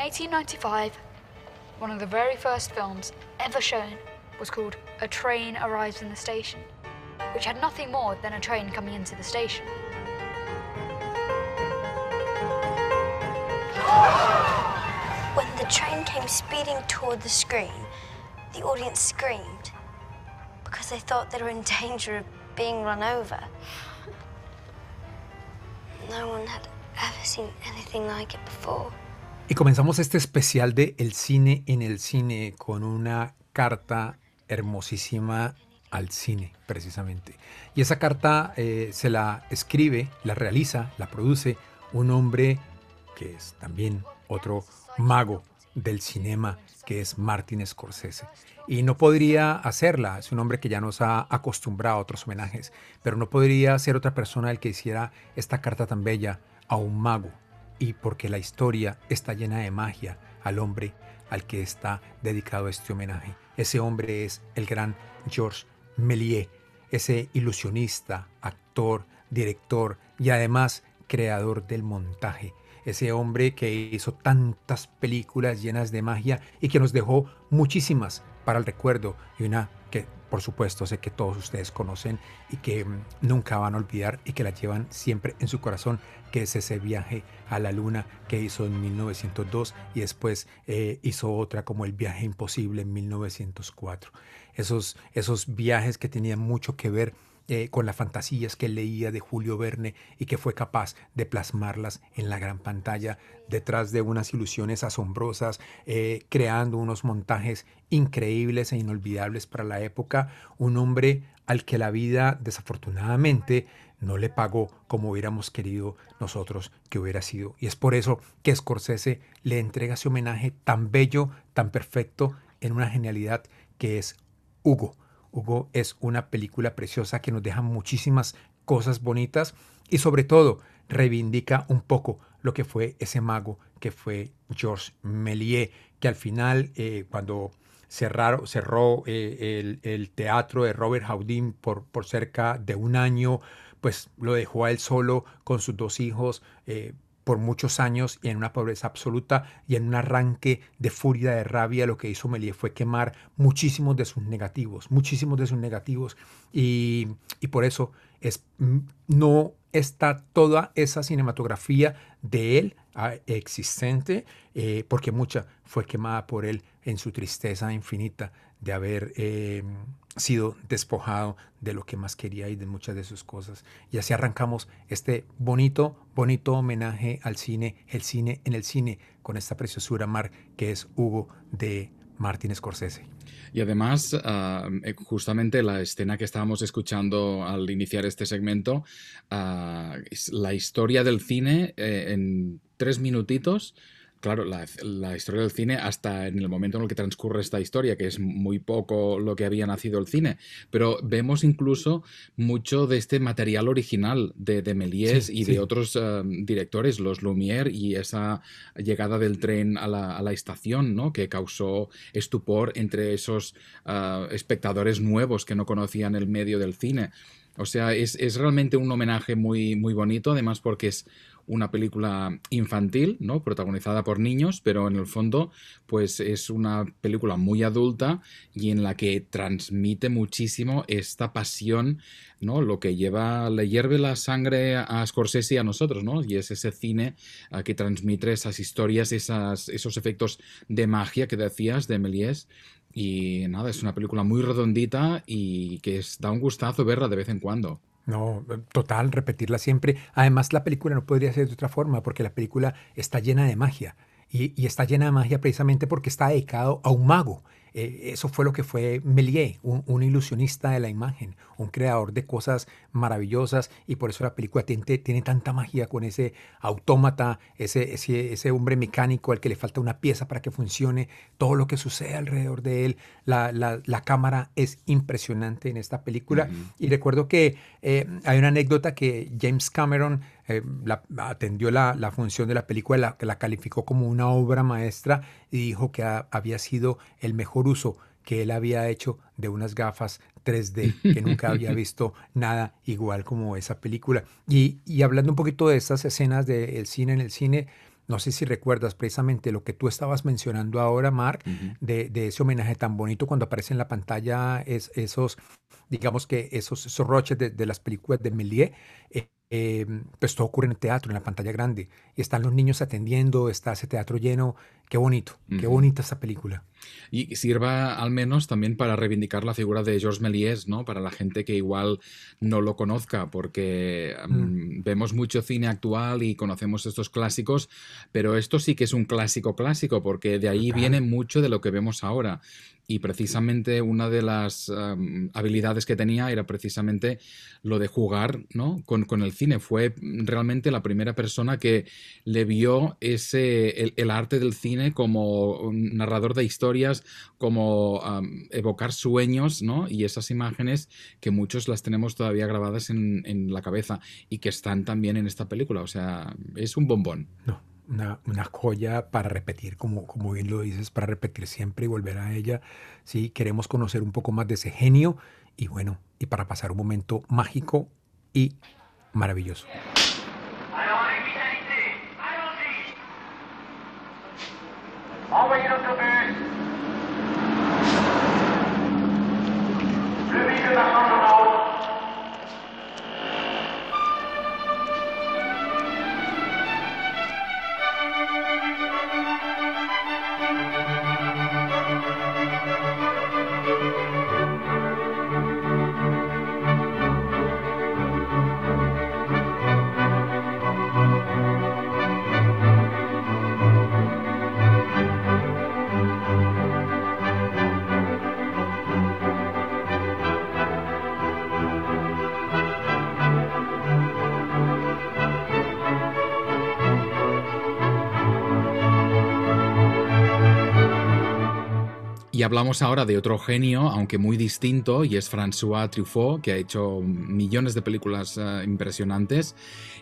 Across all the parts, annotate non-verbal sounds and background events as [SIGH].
1895, one of the very first films ever shown was called A Train Arrives in the Station, which had nothing more than a train coming into the station. When the train came speeding toward the screen, the audience screamed because they thought they were in danger of being run over. No one had ever seen anything like it before. Y comenzamos este especial de El cine en el cine con una carta hermosísima al cine, precisamente. Y esa carta eh, se la escribe, la realiza, la produce un hombre que es también otro mago del cinema, que es Martin Scorsese. Y no podría hacerla, es un hombre que ya nos ha acostumbrado a otros homenajes, pero no podría ser otra persona el que hiciera esta carta tan bella a un mago. Y porque la historia está llena de magia al hombre al que está dedicado este homenaje. Ese hombre es el gran Georges Méliès, ese ilusionista, actor, director y además creador del montaje. Ese hombre que hizo tantas películas llenas de magia y que nos dejó muchísimas para el recuerdo y una por supuesto sé que todos ustedes conocen y que mm, nunca van a olvidar y que la llevan siempre en su corazón, que es ese viaje a la luna que hizo en 1902 y después eh, hizo otra como el viaje imposible en 1904. Esos, esos viajes que tenían mucho que ver eh, con las fantasías que leía de Julio Verne y que fue capaz de plasmarlas en la gran pantalla detrás de unas ilusiones asombrosas, eh, creando unos montajes increíbles e inolvidables para la época, un hombre al que la vida desafortunadamente no le pagó como hubiéramos querido nosotros que hubiera sido. Y es por eso que Scorsese le entrega ese homenaje tan bello, tan perfecto, en una genialidad que es Hugo. Hugo es una película preciosa que nos deja muchísimas cosas bonitas y sobre todo reivindica un poco lo que fue ese mago que fue Georges Méliès, que al final eh, cuando cerraron, cerró eh, el, teatro de Robert Houdin por, por cerca de un año, pues lo dejó a él solo con sus dos hijos. Eh, por muchos años y en una pobreza absoluta y en un arranque de furia, de rabia, lo que hizo Méliès fue quemar muchísimos de sus negativos, muchísimos de sus negativos. Y, por eso es, mm, no está toda esa cinematografía de él ah, existente, eh, porque mucha fue quemada por él en su tristeza infinita de haber eh, sido despojado de lo que más quería y de muchas de sus cosas. Y así arrancamos este bonito, bonito homenaje al cine, el cine en el cine, con esta preciosura mar que es Hugo de Martin Scorsese. Y además, ah, eh, justamente la escena que estábamos escuchando al iniciar este segmento, ah, la historia del cine eh, en tres minutitos claro, la, historia del cine hasta en el momento en el que transcurre esta historia, que es muy poco lo que había nacido el cine, pero vemos incluso mucho de este material original de, de Méliès y de otros eh, directores, los Lumière y esa llegada del tren a la, estación, ¿no? que causó estupor entre esos eh, espectadores nuevos que no conocían el medio del cine. O sea, es, es, realmente un homenaje muy, muy bonito, además porque es una película infantil, ¿no? Protagonizada por niños, pero en el fondo, pues es una película muy adulta y en la que transmite muchísimo esta pasión, ¿no? Lo que lleva, le hierve la sangre a Scorsese y a nosotros, ¿no? Y es ese cine que transmite esas historias, esas, esos efectos de magia que decías de Méliès. Y nada, es una película muy redondita y que da un gustazo verla de vez en cuando. No, total, repetirla siempre. Además, la película no podría ser de otra forma, porque la película está llena de magia. Y, y, está llena de magia precisamente porque está dedicado a un mago. Eh, eso fue lo que fue Méliès, un, ilusionista de la imagen, un creador de cosas maravillosas y por eso la película tiene, tiene tanta magia con ese autómata, ese, ese, ese, hombre mecánico al que le falta una pieza para que funcione, todo lo que sucede alrededor de él. La, la, la cámara es impresionante en esta película y recuerdo que eh, hay una anécdota que James Cameron eh, atendió la, la, función de la película, la, la calificó como una obra maestra y dijo que había sido el mejor uso que él había hecho de unas gafas 3D, [LAUGHS] que nunca había visto nada igual como esa película. Y, y hablando un poquito de estas escenas del cine en el cine, no sé si recuerdas precisamente lo que tú estabas mencionando ahora, Mark, de, ese homenaje tan bonito cuando aparece en la pantalla es, esos, digamos que esos, esos roches de, las películas de Méliès. Eh, eh, pues todo ocurre en el teatro, en la pantalla grande. Y están los niños atendiendo, está ese teatro lleno. Qué bonito, qué bonita esta película. Y sirva al menos también para reivindicar la figura de Georges Méliès, ¿no? Para la gente que igual no lo conozca, porque mm, vemos mucho cine actual y conocemos estos clásicos, pero esto sí que es un clásico clásico, porque de ahí viene mucho de lo que vemos ahora y precisamente una de las habilidades que tenía era precisamente lo de jugar ¿no? con, con, el cine. Fue realmente la primera persona que le vio ese, el, arte del cine como narrador de historias, como evocar sueños ¿no? y esas imágenes que muchos las tenemos todavía grabadas en, en la cabeza y que están también en esta película. O sea, es un bombón. No una, una, joya para repetir, como, como bien lo dices, para repetir siempre y volver a ella. Sí, queremos conocer un poco más de ese genio y bueno, y para pasar un momento mágico y maravilloso. Hablamos ahora de otro genio, aunque muy distinto, y es François Truffaut, que ha hecho millones de películas eh, impresionantes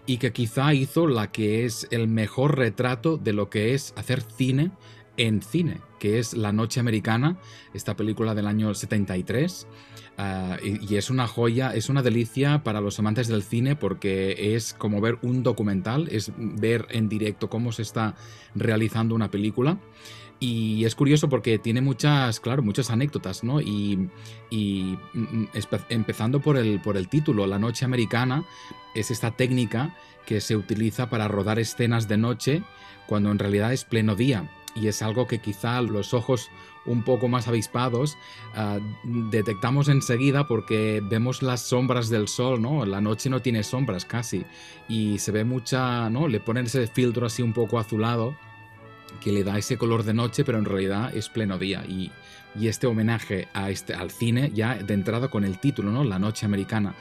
y que quizá hizo la que es el mejor retrato de lo que es hacer cine en cine, que es La Noche Americana, esta película del año 73. Ah, y, es una joya, es una delicia para los amantes del cine porque es como ver un documental, es ver en directo cómo se está realizando una película. Y es curioso porque tiene muchas, claro, muchas anécdotas, ¿no? Y, y mm, empezando por el, por el título, La Noche Americana, es esta técnica que se utiliza para rodar escenas de noche cuando en realidad es pleno día. Y es algo que quizá los ojos un poco más avispados uh, detectamos enseguida porque vemos las sombras del sol, ¿no? La noche no tiene sombras casi y se ve mucha, ¿no? Le ponen ese filtro así un poco azulado que le da ese color de noche, pero en realidad es pleno día. Y, este homenaje a este, al cine, ya de entrada con el título, ¿no? La Noche Americana.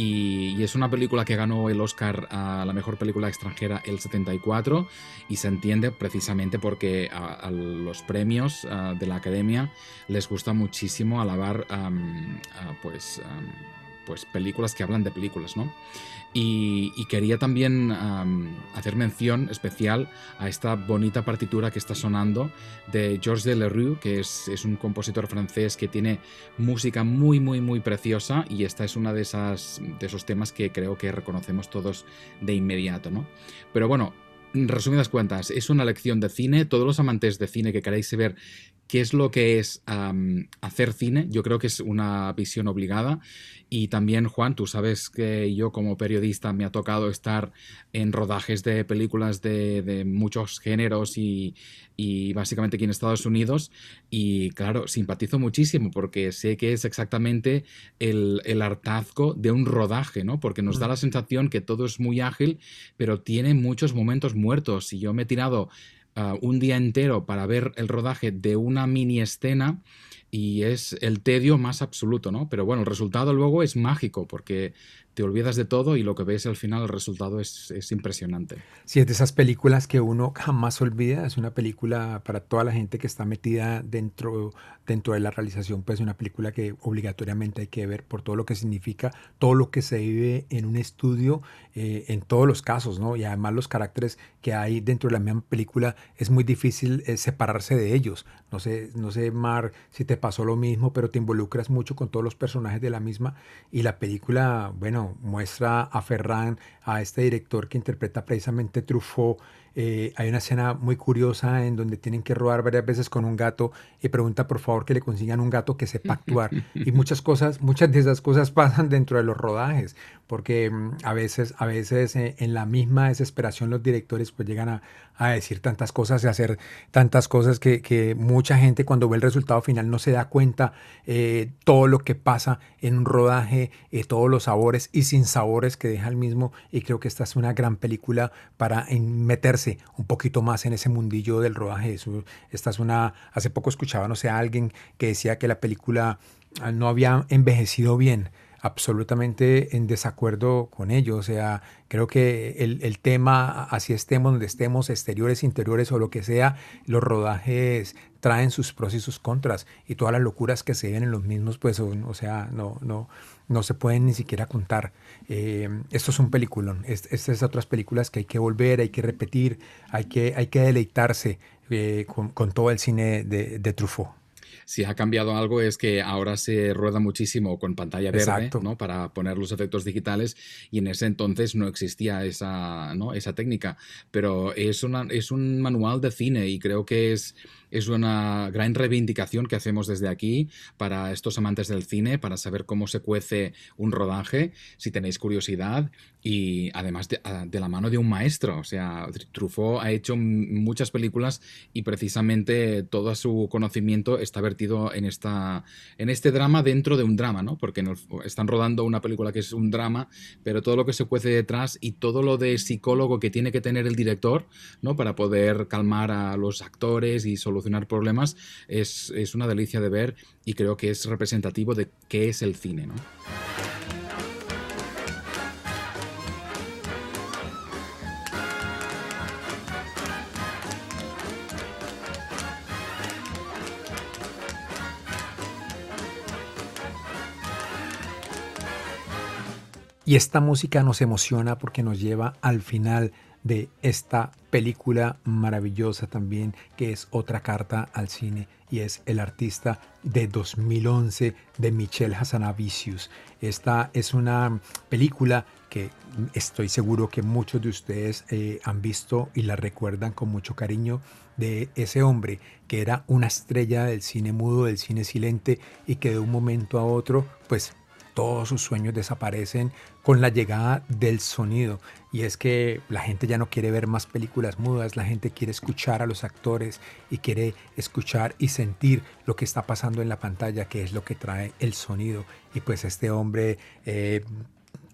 Y, es una película que ganó el Oscar a la mejor película extranjera el 74 y se entiende precisamente porque a, los premios de la academia les gusta muchísimo alabar pues, pues películas que hablan de películas, ¿no? Y, quería también hacer mención especial a esta bonita partitura que está sonando de Georges Delerue, que es, es, un compositor francés que tiene música muy, muy, muy preciosa y esta es una de, esas, de esos temas que creo que reconocemos todos de inmediato. ¿no? Pero bueno, resumidas cuentas, es una lección de cine. Todos los amantes de cine que queráis ver qué es lo que es hacer cine, yo creo que es una visión obligada. Y también, Juan, tú sabes que yo como periodista me ha tocado estar en rodajes de películas de, muchos géneros y, básicamente aquí en Estados Unidos. Y claro, simpatizo muchísimo porque sé que es exactamente el, el hartazgo de un rodaje, ¿no? Porque nos da mm. la sensación que todo es muy ágil, pero tiene muchos momentos muertos. Y yo me he tirado ah, un día entero para ver el rodaje de una mini escena y es el tedio más absoluto, ¿no? Pero bueno, el resultado luego es mágico porque te olvidas de todo y lo que ves al final, el resultado es, es, impresionante. Sí, es de esas películas que uno jamás olvida. Es una película para toda la gente que está metida dentro, dentro de la realización, pues una película que obligatoriamente hay que ver por todo lo que significa, todo lo que se vive en un estudio, eh, en todos los casos, ¿no? Y además los caracteres que hay dentro de la misma película, es muy difícil eh, separarse de ellos. No sé, no sé, Mar, si te pasó lo mismo, pero te involucras mucho con todos los personajes de la misma y la película, bueno, muestra a Ferran, a este director que interpreta precisamente Truffaut, Eh, hay una escena muy curiosa en donde tienen que rodar varias veces con un gato y pregunta por favor que le consigan un gato que sepa actuar. [LAUGHS] y muchas cosas, muchas de esas cosas pasan dentro de los rodajes, porque mm, a veces, a veces eh, en la misma desesperación los directores pues llegan a, a decir tantas cosas y hacer tantas cosas que, que, mucha gente cuando ve el resultado final no se da cuenta eh, todo lo que pasa en un rodaje, todos los sabores y sin sabores que deja el mismo y creo que esta es una gran película para meterse un poquito más en ese mundillo del rodaje. Eso, esta es una, hace poco escuchaba, no sé, a alguien que decía que la película ah, no había envejecido bien absolutamente en desacuerdo con ello. O sea, creo que el, tema, así estemos donde estemos, exteriores, interiores o lo que sea, los rodajes traen sus pros y sus contras. Y todas las locuras que se ven en los mismos, pues, o, o sea, no, no, no se pueden ni siquiera contar. Eh, esto es un peliculón. Estas es otras películas que hay que volver, hay que repetir, hay que, hay que deleitarse eh, con, con, todo el cine de, de Truffaut si ha cambiado algo es que ahora se rueda muchísimo con pantalla verde ¿no? para poner los efectos digitales y en ese entonces no existía esa, ¿no? esa técnica. Pero es, una, es un manual de cine y creo que es es una gran reivindicación que hacemos desde aquí para estos amantes del cine, para saber cómo se cuece un rodaje, si tenéis curiosidad, y además de, ah, la mano de un maestro. O sea, Truffaut ha hecho muchas películas y precisamente todo su conocimiento está vertido en, esta, en este drama dentro de un drama, ¿no? Porque están rodando una película que es un drama, pero todo lo que se cuece detrás y todo lo de psicólogo que tiene que tener el director, ¿no? Para poder calmar a los actores y solucionar problemas es, es, una delicia de ver y creo que es representativo de qué es el cine. ¿no? Y esta música nos emociona porque nos lleva al final de esta película maravillosa también, que es otra carta al cine, y es El artista de 2011 de Michel Hazanavicius. Esta es una película que estoy seguro que muchos de ustedes eh, han visto y la recuerdan con mucho cariño de ese hombre que era una estrella del cine mudo, del cine silente y que de un momento a otro pues todos sus sueños desaparecen con la llegada del sonido. Y es que la gente ya no quiere ver más películas mudas, la gente quiere escuchar a los actores y quiere escuchar y sentir lo que está pasando en la pantalla, que es lo que trae el sonido. Y pues este hombre... Eh,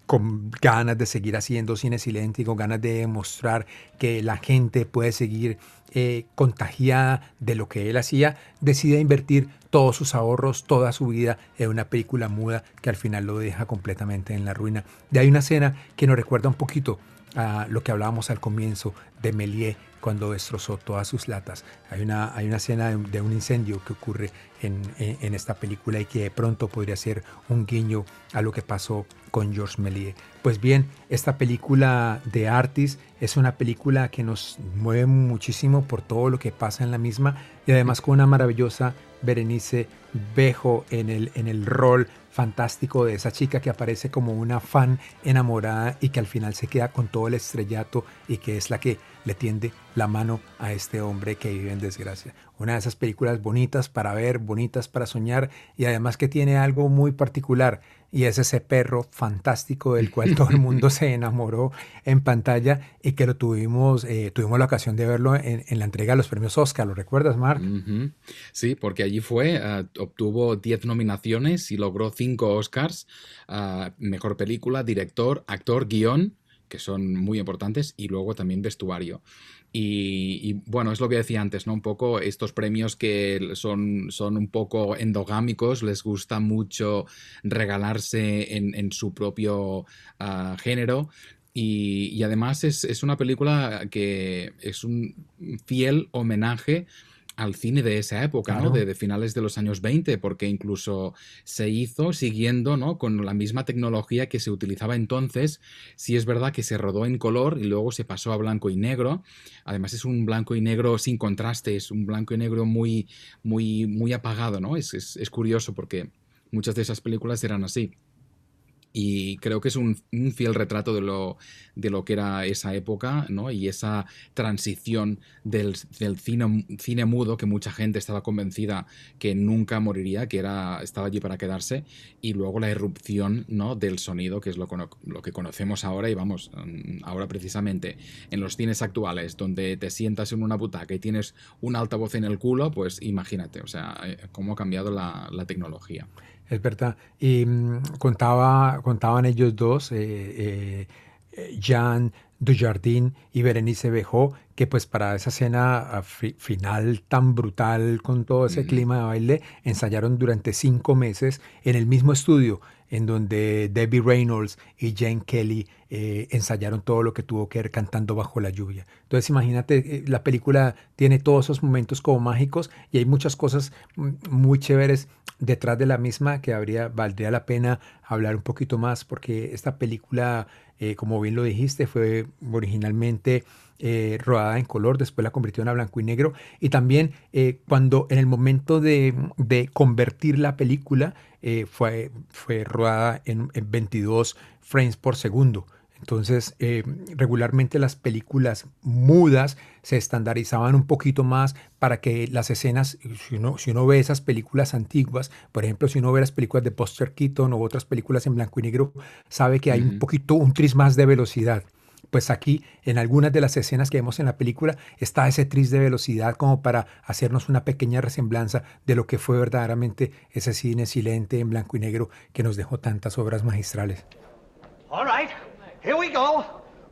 con ganas de seguir haciendo cine con ganas de demostrar que la gente puede seguir eh, contagiada de lo que él hacía, decide invertir todos sus ahorros, toda su vida en una película muda que al final lo deja completamente en la ruina. De ahí una escena que nos recuerda un poquito lo que hablábamos al comienzo de Méliès cuando destrozó todas sus latas. Hay una, hay una escena de, un incendio que ocurre en, en, esta película y que de pronto podría ser un guiño a lo que pasó con Georges Méliès. Pues bien, esta película de Artis es una película que nos mueve muchísimo por todo lo que pasa en la misma y además con una maravillosa Berenice Bejo en el, en el rol fantástico de esa chica que aparece como una fan enamorada y que al final se queda con todo el estrellato y que es la que le tiende la mano a este hombre que vive en desgracia. Una de esas películas bonitas para ver, bonitas para soñar y además que tiene algo muy particular y es ese perro fantástico del cual todo el mundo se enamoró en pantalla y que lo tuvimos, eh, tuvimos la ocasión de verlo en, en, la entrega de los premios Oscar. ¿Lo recuerdas, Mark? Sí, porque allí fue, uh, obtuvo 10 nominaciones y logró 5 Oscars. Uh, mejor película, director, actor, guion que son muy importantes, y luego también vestuario. Y, bueno, es lo que decía antes, ¿no? Un poco estos premios que son, son un poco endogámicos, les gusta mucho regalarse en, su propio uh, género. Y, además es, es, una película que es un fiel homenaje al cine de esa época, claro. ¿no? De, de, finales de los años 20, porque incluso se hizo siguiendo, ¿no? Con la misma tecnología que se utilizaba entonces. Sí es verdad que se rodó en color y luego se pasó a blanco y negro. Además es un blanco y negro sin contraste, es un blanco y negro muy, muy, muy apagado, ¿no? Es, es, es curioso porque muchas de esas películas eran así. Y creo que es un, fiel retrato de lo, de lo que era esa época ¿no? y esa transición del, cine, cine, mudo que mucha gente estaba convencida que nunca moriría, que era, estaba allí para quedarse, y luego la irrupción ¿no? del sonido, que es lo, lo que conocemos ahora y vamos, mm, ahora precisamente en los cines actuales, donde te sientas en una butaca y tienes un altavoz en el culo, pues imagínate, o sea, eh, cómo ha cambiado la, la tecnología. Es verdad. Y mm, contaba, contaban ellos dos, eh, eh, eh, Jean Dujardin y Berenice Bejo, que pues para esa escena final tan brutal con todo ese clima de baile, ensayaron durante cinco meses en el mismo estudio en donde Debbie Reynolds y Jane Kelly eh, ensayaron todo lo que tuvo que ver cantando bajo la lluvia. Entonces imagínate, eh, la película tiene todos esos momentos como mágicos y hay muchas cosas muy chéveres detrás de la misma que habría, valdría la pena hablar un poquito más porque esta película, eh, como bien lo dijiste, fue originalmente rodada en color, después la convirtió en blanco y negro. Y también cuando en el momento de, convertir la película fue, fue rodada en, 22 frames por segundo. Entonces, regularmente las películas mudas se estandarizaban un poquito más para que las escenas, si uno, si uno ve esas películas antiguas, por ejemplo, si uno ve las películas de Buster Keaton o otras películas en blanco y negro, sabe que hay un poquito, un tris más de velocidad. Pues aquí en algunas de las escenas que vemos en la película está ese tris de velocidad como para hacernos una pequeña resemblanza de lo que fue verdaderamente ese cine silente en blanco y negro que nos dejó tantas obras magistrales. All right, here we go.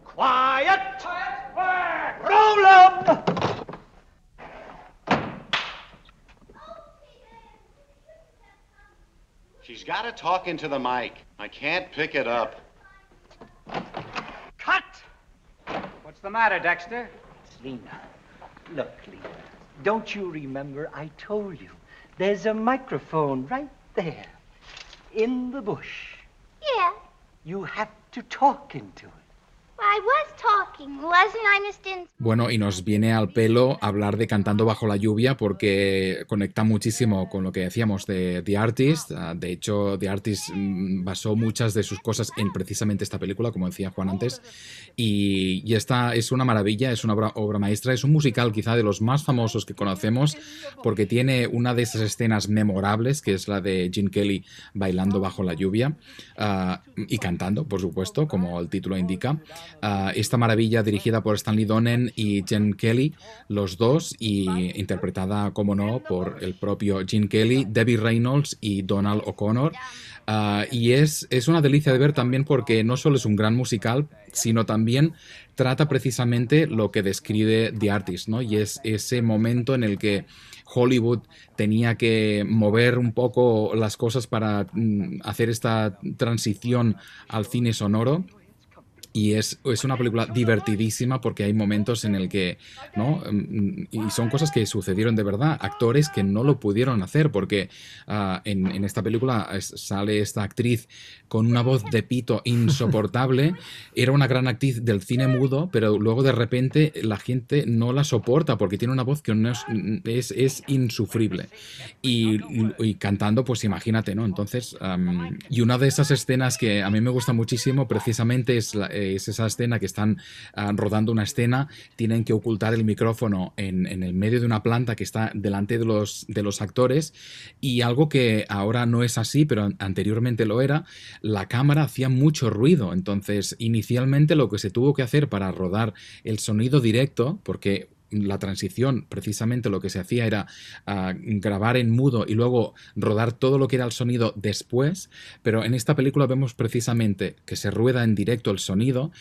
Quiet. Quiet. Roll up. She's got to talk into the mic. I can't pick it up. Cut! What's the matter, Dexter? It's Lena. Look, Lena, don't you remember I told you there's a microphone right there in the bush? Yeah. You have to talk into it. Bueno, y nos viene al pelo hablar de Cantando bajo la lluvia porque conecta muchísimo con lo que decíamos de The Artist. Ah, de hecho, The Artist mm, basó muchas de sus cosas en precisamente esta película, como decía Juan antes. Y, esta es una maravilla, es una obra, maestra, es un musical quizá de los más famosos que conocemos porque tiene una de esas escenas memorables, que es la de Gene Kelly bailando bajo la lluvia ah, y cantando, por supuesto, como el título indica esta maravilla dirigida por Stanley Donen y Jen Kelly, los dos, y interpretada, como no, por el propio Gene Kelly, Debbie Reynolds y Donald O'Connor. Ah, y es, es una delicia de ver también porque no solo es un gran musical, sino también trata precisamente lo que describe The Artist, ¿no? Y es ese momento en el que Hollywood tenía que mover un poco las cosas para mm, hacer esta transición al cine sonoro y es, es, una película divertidísima porque hay momentos en el que, ¿no? Mm, y son cosas que sucedieron de verdad, actores que no lo pudieron hacer porque ah, en, en, esta película sale esta actriz con una voz de pito [LAUGHS] insoportable, era una gran actriz del cine mudo, pero luego de repente la gente no la soporta porque tiene una voz que no es, es, insufrible. Y, y, cantando, pues imagínate, ¿no? Entonces, y una de esas escenas que a mí me gusta muchísimo precisamente es la es esa escena que están ah, rodando una escena, tienen que ocultar el micrófono en, el medio de una planta que está delante de los, de los actores y algo que ahora no es así, pero anteriormente lo era, la cámara hacía mucho ruido. Entonces, inicialmente lo que se tuvo que hacer para rodar el sonido directo, porque la transición, precisamente lo que se hacía era ah, grabar en mudo y luego rodar todo lo que era el sonido después, pero en esta película vemos precisamente que se rueda en directo el sonido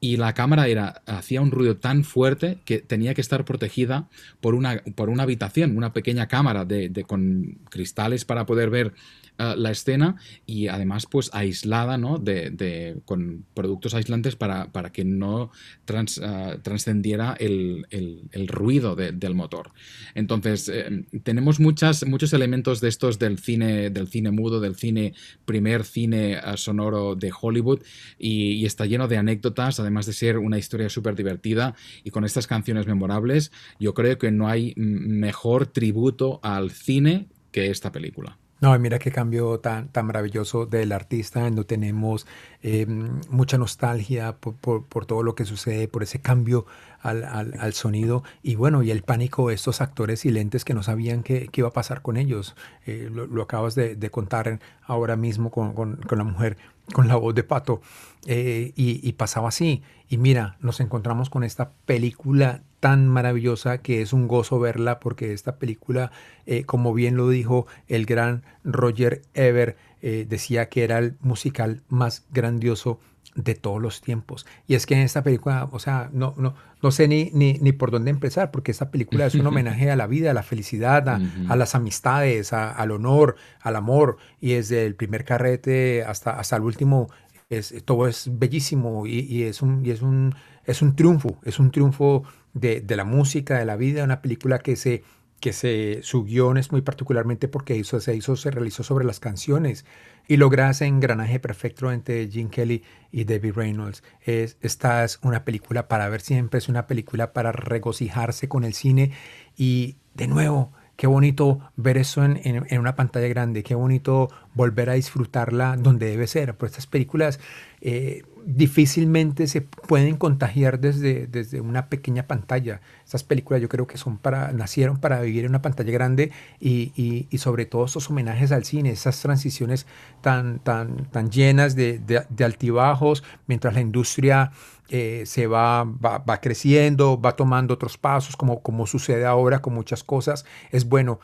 y la cámara era, hacía un ruido tan fuerte que tenía que estar protegida por una, por una habitación, una pequeña cámara de, con cristales para poder ver eh, la escena y además pues aislada ¿no? de, con productos aislantes para, para que no trans, eh, trascendiera el, el, ruido del motor. Entonces eh, tenemos muchas, muchos elementos de estos del cine, del cine mudo, del cine, primer cine sonoro de Hollywood y, está lleno de anécdotas, además de ser una historia súper divertida y con estas canciones memorables, yo creo que no hay mejor tributo al cine que esta película. No, mira qué cambio tan, tan maravilloso del artista, no tenemos eh, mucha nostalgia por, por, todo lo que sucede, por ese cambio al, al, sonido y bueno, y el pánico de estos actores silentes que no sabían qué, qué iba a pasar con ellos. Eh, lo, acabas de, contar ahora mismo con, con, con, la mujer, con la voz de Pato, eh, y, y pasaba así. Y mira, nos encontramos con esta película tan maravillosa que es un gozo verla porque esta película, eh, como bien lo dijo el gran Roger Ever, eh, decía que era el musical más grandioso de todos los tiempos. Y es que en esta película, o sea, no, no, no sé ni, ni, ni por dónde empezar, porque esta película es un [LAUGHS] homenaje a la vida, a la felicidad, a, las amistades, al honor, al amor, y desde el primer carrete hasta, hasta el último, es, todo es bellísimo y, y es, un, y es, un, es un triunfo, es un triunfo de, de, la música, de la vida, una película que se que se, su guion es muy particularmente porque hizo, se hizo, se realizó sobre las canciones y logra ese engranaje perfecto entre Gene Kelly y Debbie Reynolds. Es, esta es una película para ver siempre, es una película para regocijarse con el cine y de nuevo, qué bonito ver eso en, en, una pantalla grande, qué bonito volver a disfrutarla donde debe ser. Por estas películas eh, difícilmente se pueden contagiar desde, desde una pequeña pantalla. Estas películas yo creo que son para, nacieron para vivir en una pantalla grande y, y, y sobre todo esos homenajes al cine, esas transiciones tan, tan, tan llenas de, de altibajos, mientras la industria eh, se va, va, va, creciendo, va tomando otros pasos, como, como sucede ahora con muchas cosas. Es bueno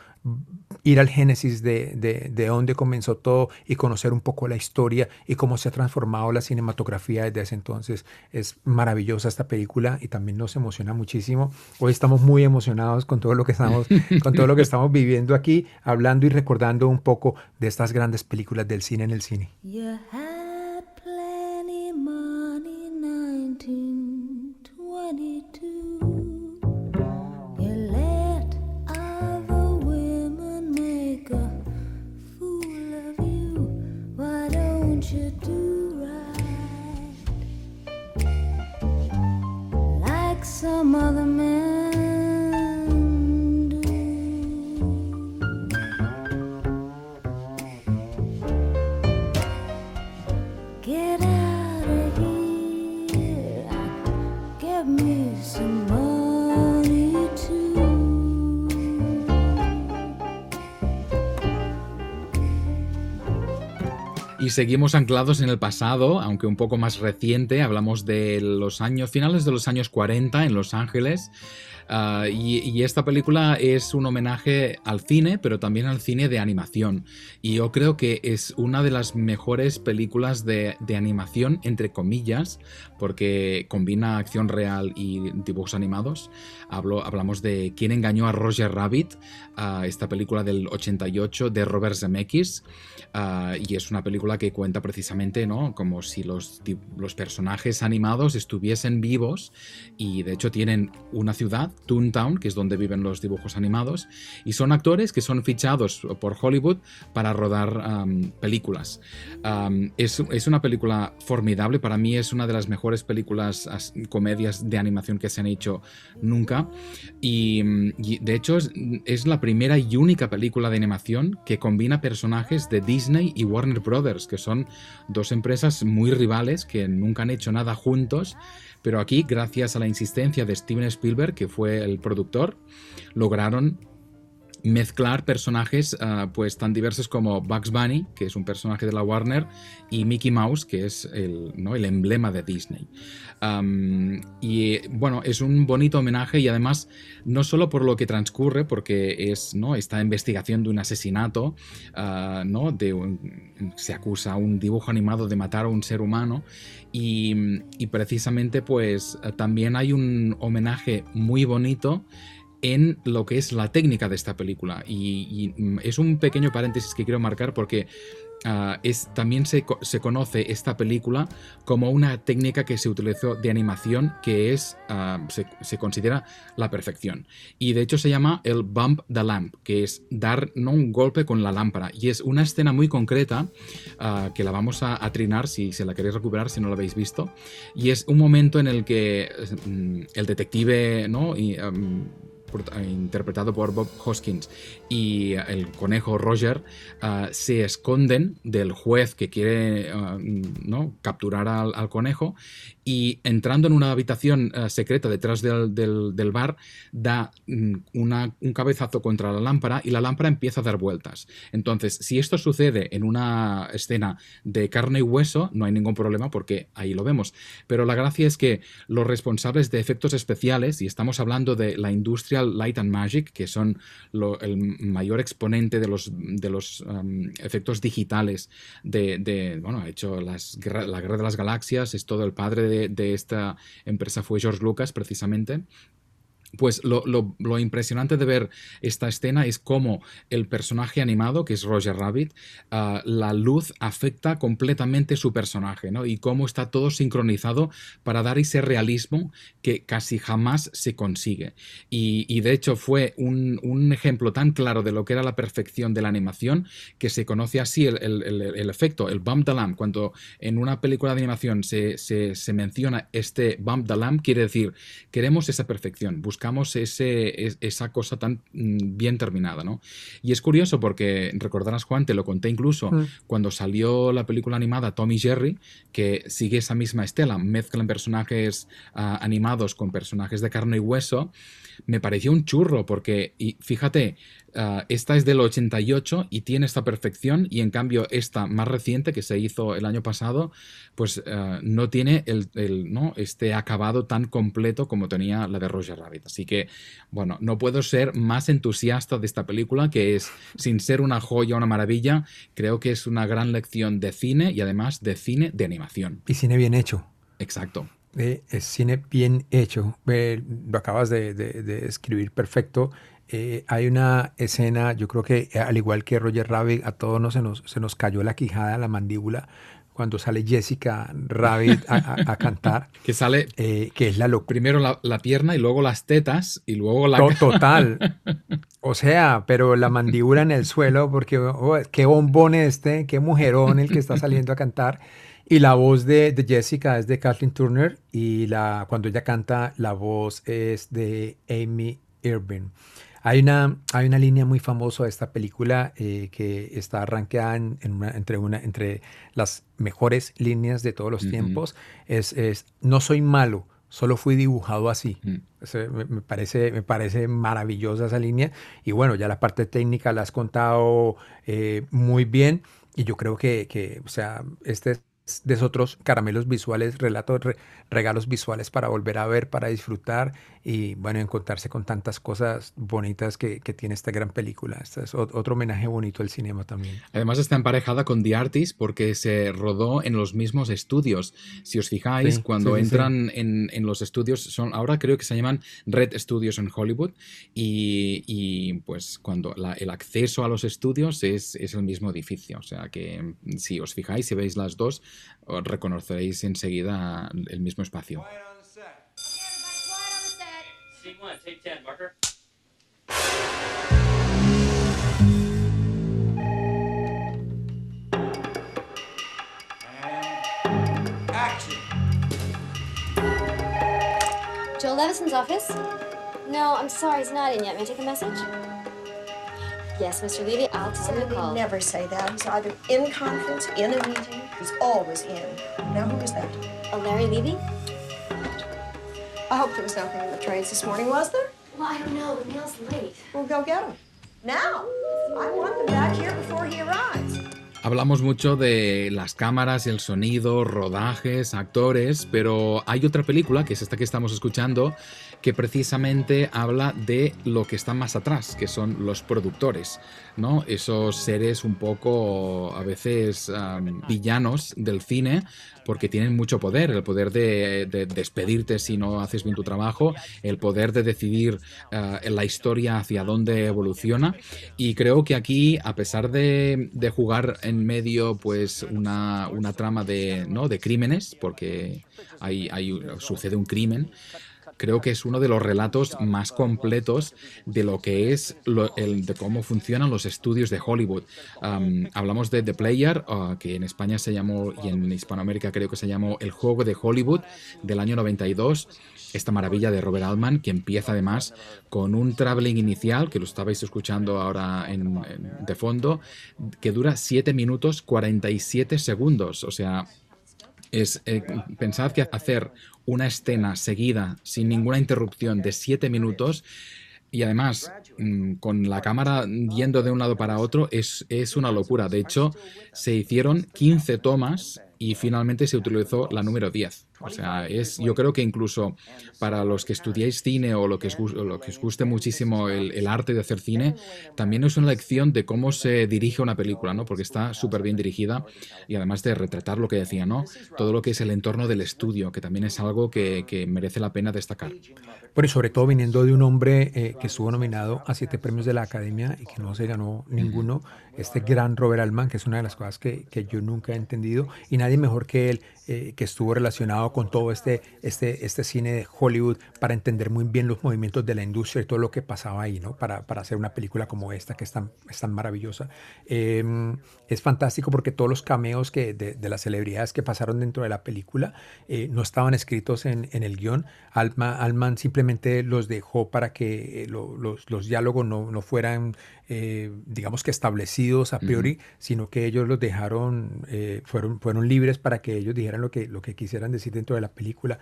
ir al génesis de, de, de, dónde comenzó todo y conocer un poco la historia y cómo se ha transformado la cinematografía desde ese entonces. Es maravillosa esta película y también nos emociona muchísimo. Hoy estamos muy emocionados con todo lo que estamos, [LAUGHS] con todo lo que estamos viviendo aquí, hablando y recordando un poco de estas grandes películas del cine en el cine. You had plenty money, 1922. You let other women make a fool of you. Why don't you do right? Like some other men Seguimos anclados en el pasado, aunque un poco más reciente. Hablamos de los años finales de los años 40 en Los Ángeles. Uh, y, esta película es un homenaje al cine, pero también al cine de animación. Y yo creo que es una de las mejores películas de, animación, entre comillas, porque combina acción real y dibujos animados. Hablo, hablamos de Quién engañó a Roger Rabbit, uh, esta película del 88 de Robert Zemeckis. Uh, y es una película que cuenta precisamente, ¿no? Como si los, los personajes animados estuviesen vivos y de hecho tienen una ciudad Toontown, que es donde viven los dibujos animados, y son actores que son fichados por Hollywood para rodar películas. Es, es, una película formidable, para mí es una de las mejores películas, comedias de animación que se han hecho nunca, y, y de hecho es, es, la primera y única película de animación que combina personajes de Disney y Warner Brothers, que son dos empresas muy rivales que nunca han hecho nada juntos, pero aquí, gracias a la insistencia de Steven Spielberg, que fue el productor, lograron mezclar personajes uh, pues tan diversos como Bugs Bunny, que es un personaje de la Warner, y Mickey Mouse, que es el, ¿no? el emblema de Disney. Y bueno, es un bonito homenaje y además no solo por lo que transcurre, porque es ¿no? esta investigación de un asesinato, uh, ¿no? se acusa a un dibujo animado de matar a un ser humano y, y precisamente pues también hay un homenaje muy bonito en lo que es la técnica de esta película. Y, y es un pequeño paréntesis que quiero marcar porque uh, es, también se, se, conoce esta película como una técnica que se utilizó de animación que es, uh, se, se, considera la perfección. Y de hecho se llama el bump the lamp, que es dar no un golpe con la lámpara. Y es una escena muy concreta uh, que la vamos a, trinar si se la queréis recuperar, si no la habéis visto. Y es un momento en el que um, el detective, ¿no? Interpretado por Bob Hoskins, y el conejo Roger ah, se esconden del juez que quiere ah, ¿no? capturar al, conejo y entrando en una habitación ah, secreta detrás del, del- del bar da mm, una- un cabezazo contra la lámpara y la lámpara empieza a dar vueltas. Entonces, si esto sucede en una escena de carne y hueso, no hay ningún problema porque ahí lo vemos. Pero la gracia es que los responsables de efectos especiales, y estamos hablando de la Light and Magic, que son el mayor exponente de los, de los um, efectos digitales de, bueno, ha hecho la Guerra de las Galaxias, es todo el padre de esta empresa fue George Lucas precisamente. Pues lo, lo- lo impresionante de ver esta escena es cómo el personaje animado, que es Roger Rabbit, ah, la luz afecta completamente su personaje, ¿no? Y cómo está todo sincronizado para dar ese realismo que casi jamás se consigue. Y, y de hecho fue un, un ejemplo tan claro de lo que era la perfección de la animación que se conoce así el, el- el- efecto, el bump the lamp. Cuando en una película de animación se, se- se menciona este bump the lamp, quiere decir, queremos esa perfección, buscamos ese, es- esa cosa tan mm, bien terminada, ¿no? Y es curioso porque, recordarás Juan, te lo conté incluso Mm. cuando salió la película animada Tommy Jerry, que sigue esa misma estela, mezclan personajes ah, animados con personajes de carne y hueso, me pareció un churro porque, y fíjate, ah, esta es del 88 y tiene esta perfección y en cambio esta más reciente que se hizo el año pasado, pues ah, no tiene el, el, ¿no? este acabado tan completo como tenía la de Roger Rabbit. Así que, bueno, no puedo ser más entusiasta de esta película que es, sin ser una joya, una maravilla, creo que es una gran lección de cine y además de cine de animación. Y cine bien hecho. Exacto. Eh, es cine bien hecho. Eh, lo acabas de, de- de escribir perfecto. Eh, hay una escena, yo creo que al igual que Roger Rabbit, a todos nos, se, nos, se nos cayó la quijada, la mandíbula, cuando sale Jessica Rabbit a, a- a cantar, [LAUGHS] Que sale eh, que es la locura. primero la, la pierna y luego las tetas y luego la... To- Total. [LAUGHS] O sea, pero la mandíbula en el suelo, porque oh, qué bombón este, qué mujerón el que está saliendo a cantar. Y la voz de, de Jessica es de Kathleen Turner y la, cuando ella canta, la voz es de Amy Irving. Hay una, hay una línea muy famosa de esta película eh, que está arranqueada en, en una- entre, una, entre las mejores líneas de todos los tiempos. Es, es, no soy malo, solo fui dibujado así. Mm. Me parece, me parece maravillosa esa línea. Y bueno, ya la parte técnica la has contado eh, muy bien. Y yo creo que, que, o sea, este es de esos otros caramelos visuales, relatos, re- regalos visuales para volver a ver, para disfrutar y bueno, encontrarse con tantas cosas bonitas que, que tiene esta gran película. Este es ot- otro homenaje bonito al cinema también. Además está emparejada con The Artist porque se rodó en los mismos estudios. Si os fijáis, Sí, cuando sí, sí, sí. entran En, en los estudios, son ahora creo que se llaman Red Studios en Hollywood y, y, pues cuando la- el acceso a los estudios es, es el mismo edificio. O sea que si os fijáis, si veis las dos, os reconoceréis enseguida el mismo espacio. Scene one, take 10, marker. Action. Joel Levison's office? No, I'm sorry, he's not in yet. May I take a message? Yes, Mr. Levy, I'll tell him to call. never say that. He's either in conference, in a meeting. He's always in. Now, who is that? Oh, Larry Levy? I hope there was nothing in the trays this morning, was there? Well, I don't know. The mail's late. We'll go get him. Now. I want them back here before he arrives. Hablamos mucho de las cámaras, el sonido, rodajes, actores, pero hay otra película, que es esta que estamos escuchando, que precisamente habla de lo que está más atrás, que son los productores, ¿no? Esos seres un poco a veces villanos del cine, porque tienen mucho poder, el poder de, de despedirte si no haces bien tu trabajo, el poder de decidir ah, la historia hacia dónde evoluciona. Y creo que aquí, a pesar de, de jugar en medio, pues una, una trama de, ¿no? de crímenes, porque hay, hay- sucede un crimen, creo que es uno de los relatos más completos de lo que es lo- el, de cómo funcionan los estudios de Hollywood. Am, hablamos de The Player, ah, que en España se llamó y en Hispanoamérica creo que se llamó El Juego de Hollywood del año 92. Esta maravilla de Robert Altman, que empieza además con un traveling inicial, que lo estabais escuchando ahora de fondo, que dura 7 minutos 47 segundos. O sea, es eh, pensad que hacer una escena seguida sin ninguna interrupción de 7 minutos y además mm, con la cámara yendo de un lado para otro es, es una locura. De hecho, se hicieron 15 tomas y finalmente se utilizó la número 10. O sea, es, yo creo que incluso para los que estudiáis cine o lo que os, lo que os guste muchísimo el, el arte de hacer cine, también es una lección de cómo se dirige una película, ¿no? Porque está súper bien dirigida y además de retratar lo que decía, ¿no? Todo lo que es el entorno del estudio, que también es algo que, que merece la pena destacar. Bueno, y sobre todo viniendo de un hombre eh, que estuvo nominado a siete premios de la Academia y que no se ganó ninguno, este gran Robert Altman, que es una de las cosas que, que yo nunca he entendido, y nadie mejor que él, eh, que estuvo relacionado con todo este, este, este cine de Hollywood para entender muy bien los movimientos de la industria y todo lo que pasaba ahí, ¿no? Para, para hacer una película como esta, que es tan, es tan maravillosa. Eh, es fantástico porque todos los cameos que, de, las celebridades que pasaron dentro de la película eh, no estaban escritos en, en el guion. Altman, simplemente los dejó para que eh, lo- los, los diálogos no, no fueran, eh, digamos que establecidos a priori, sino que ellos los dejaron, eh, fueron, fueron libres para que ellos dijeran lo que, lo que quisieran decir dentro de la película.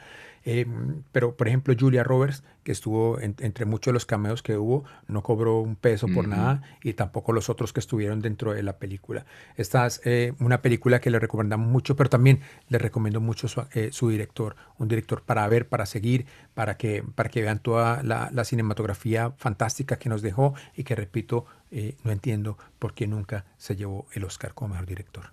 Eh, pero, por ejemplo, Julia Roberts, que estuvo en- entre muchos de los cameos que hubo, no cobró un peso por Ujú. nada y tampoco los otros que estuvieron dentro de la película. Esta es eh, una película que le recomendamos mucho, pero también le recomiendo mucho su, eh, su director, un director para ver, para seguir, para que, para que vean toda la, la cinematografía fantástica que nos dejó y que, repito, eh, no entiendo por qué nunca se llevó el Oscar como mejor director.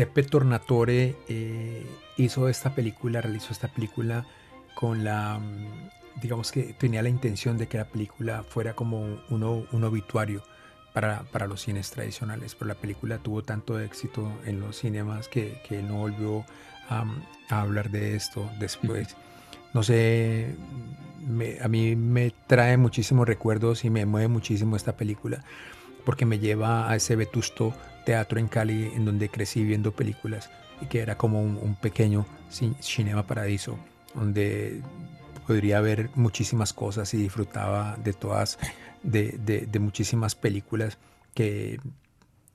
Giuseppe Tornatore eh, hizo esta película, realizó esta película con la, mm, digamos que tenía la intención de que la película fuera como un, o- un obituario para, para los cines tradicionales, pero la película tuvo tanto éxito en los cinemas que, que no volvió a, a hablar de esto después. No sé, me- a mí me trae muchísimos recuerdos y me mueve muchísimo esta película porque me lleva a ese vetusto teatro en Cali en donde crecí viendo películas y que era como un, un pequeño ci- cinema paradiso donde podría ver muchísimas cosas y disfrutaba de todas, de, de- de muchísimas películas que,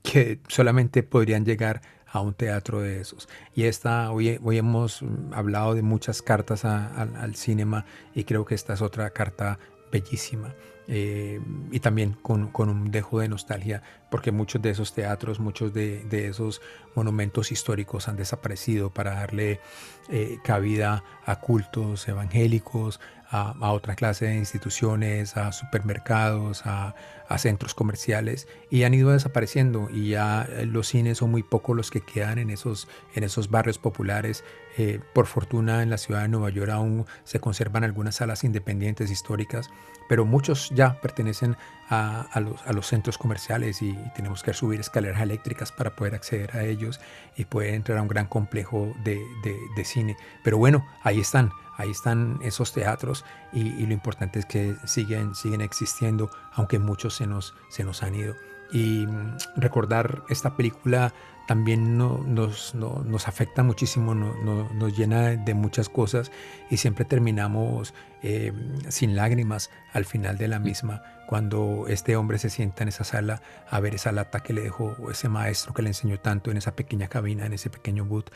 que solamente podrían llegar a un teatro de esos. Y esta, hoy, hoy hemos hablado de muchas cartas a- al- al cinema y creo que esta es otra carta bellísima. Eh, y también con, con un dejo de nostalgia, porque muchos de esos teatros, muchos de, de esos monumentos históricos han desaparecido para darle eh, cabida a cultos evangélicos, a, a otra clase de instituciones, a supermercados, a, a centros comerciales y han ido desapareciendo y ya eh, los cines son muy pocos los que quedan en esos, en esos barrios populares. Eh, por fortuna en la ciudad de Nueva York aún se conservan algunas salas independientes históricas, pero muchos ya pertenecen a, los, centros comerciales y, tenemos que subir escaleras eléctricas para poder acceder a ellos y poder entrar a un gran complejo de cine. Pero bueno, ahí están, ahí están esos teatros y, y lo importante es que siguen, siguen existiendo, aunque muchos se nos, se nos han ido. Y recordar esta película también no- nos, no- nos afecta muchísimo, no- no- nos llena de muchas cosas y siempre terminamos eh, sin lágrimas al final de la misma, cuando este hombre se sienta en esa sala a ver esa lata que le dejó ese maestro que le enseñó tanto en esa pequeña cabina, en ese pequeño boot,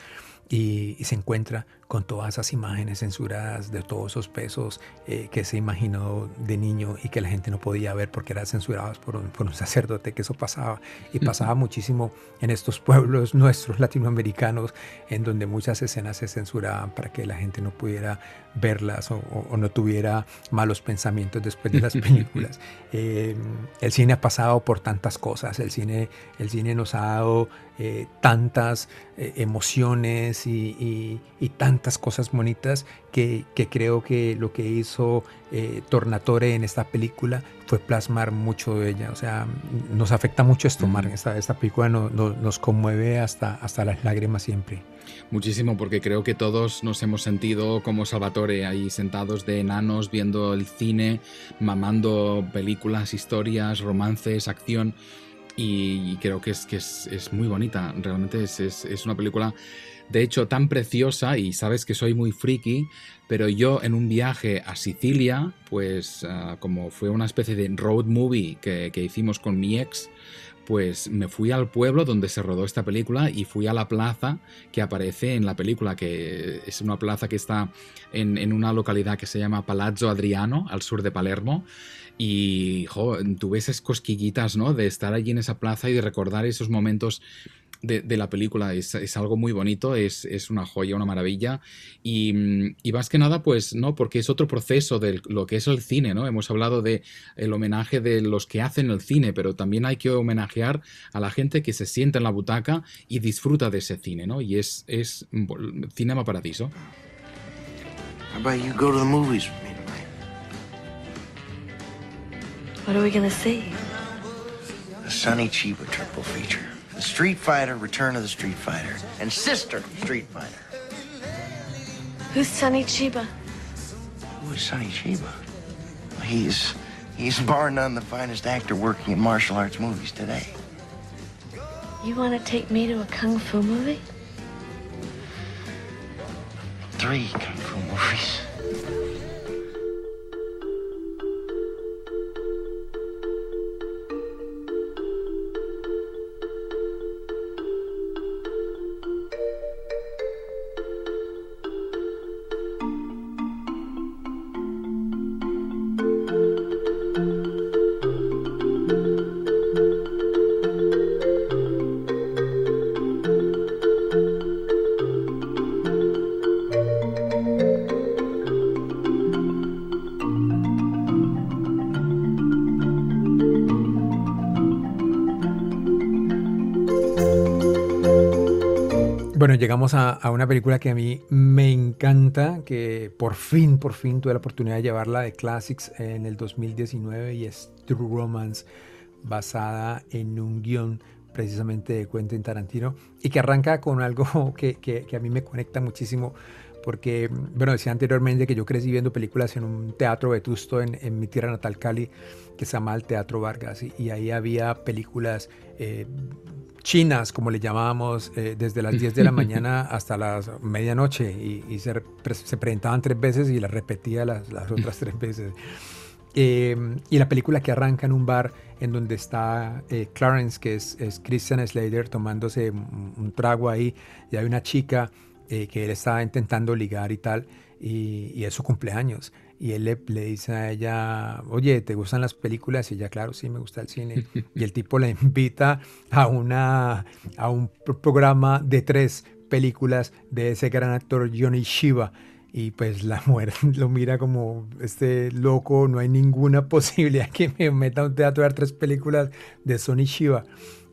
y, y se encuentra con todas esas imágenes censuradas de todos esos pesos eh, que se imaginó de niño y que la gente no podía ver porque eran censurados por un, por un [LAUGHS] sacerdote, que eso pasaba. Y pasaba muchísimo en estos [LAUGHS] pueblos nuestros latinoamericanos, en donde muchas escenas se censuraban para que la gente no pudiera verlas o, o- o no tuviera malos pensamientos después de las [LAUGHS] películas. Eh, el cine ha pasado por tantas cosas, el cine, el cine nos ha dado eh, tantas emociones y, y- y tantas cosas bonitas que, que creo que lo que hizo eh, Tornatore en esta película fue plasmar mucho de ella. O sea, nos afecta mucho esto, Mar. Esta, esta película no- no- nos conmueve hasta, hasta las lágrimas siempre. Muchísimo, porque creo que todos nos hemos sentido como Salvatore ahí sentados de enanos viendo el cine, mamando películas, historias, romances, acción. Y creo que es, que es, es muy bonita. Realmente es, es- es una película, de hecho, tan preciosa. Y sabes que soy muy friki, pero yo en un viaje a Sicilia, pues ah, como fue una especie de road movie que, que hicimos con mi ex, pues me fui al pueblo donde se rodó esta película y fui a la plaza que aparece en la película, que es una plaza que está en, en una localidad que se llama Palazzo Adriano, al sur de Palermo. Y jo, tuve esas cosquillitas, ¿no? De estar allí en esa plaza y de recordar esos momentos de, de la película. Es, es algo muy bonito, es, es una joya, una maravilla. Y, mm, y más que nada, pues, ¿no? Porque es otro proceso de lo que es el cine, ¿no? Hemos hablado de el homenaje de los que hacen el cine, pero también hay que homenajear a la gente que se sienta en la butaca y disfruta de ese cine, ¿no? Y es, es Cinema Paradiso. How about you go to the movies with me tonight? What are we gonna see? The Sonny Chiba triple feature. The Street Fighter, Return of the Street Fighter, and Sister Street Fighter. Who's Sonny Chiba? Who is Sonny Chiba? He's he's bar none the finest actor working in martial arts movies today. You wanna take me to a kung fu movie? Three kung fu movies. Llegamos a, una película que a mí me encanta, que por fin, por fin tuve la oportunidad de llevarla de Classics en el 2019 y es True Romance, basada en un guion precisamente de Quentin Tarantino y que arranca con algo [LAUGHS] que- que a mí me conecta muchísimo porque, bueno, decía anteriormente que yo crecí viendo películas en un teatro vetusto en, en mi tierra natal Cali que se llama el Teatro Vargas y, y ahí había películas eh, chinas, como le llamábamos, eh, desde las 10 de la [LAUGHS] mañana hasta las medianoche y, y se, se presentaban tres veces y las repetía las, las otras tres veces. Eh, y la película que arranca en un bar en donde está eh, Clarence, que es, es Christian Slater, tomándose un, un trago ahí, y hay una chica eh, que él está intentando ligar y tal, y, y es su cumpleaños. Y él le, dice a ella, oye, ¿te gustan las películas? Y ella, claro, sí, me gusta el cine. Y el tipo [LAUGHS] la invita a, una, a un pro- programa de tres películas de ese gran actor Johnny Shiva. Y pues la [LAUGHS] mujer lo mira como este loco, no hay ninguna [LAUGHS] posibilidad que me meta a un teatro ver tres películas de Sonny Shiva.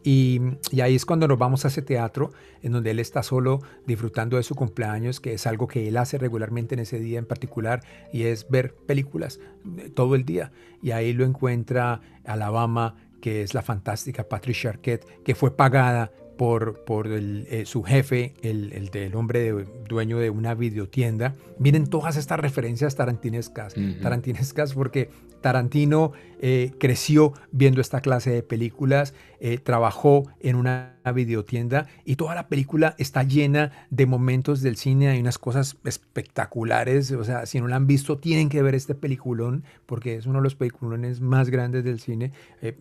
Y, y ahí es cuando nos vamos a ese teatro en donde él está solo disfrutando de su cumpleaños, que es algo que él hace regularmente en ese día en particular, y es ver películas eh, todo el día. Y ahí lo encuentra Alabama, que es la fantástica Patricia Arquette, que fue pagada por, por el, eh, su jefe, el, el del hombre de- dueño de una videotienda. Miren todas estas referencias tarantinescas, Ujú. tarantinescas porque Tarantino eh, creció viendo esta clase de películas, eh, trabajó en una videotienda y toda la película está llena de momentos del cine, hay unas cosas espectaculares, o sea, si no la han visto tienen que ver este peliculón porque es uno de los peliculones más grandes del cine. Eh,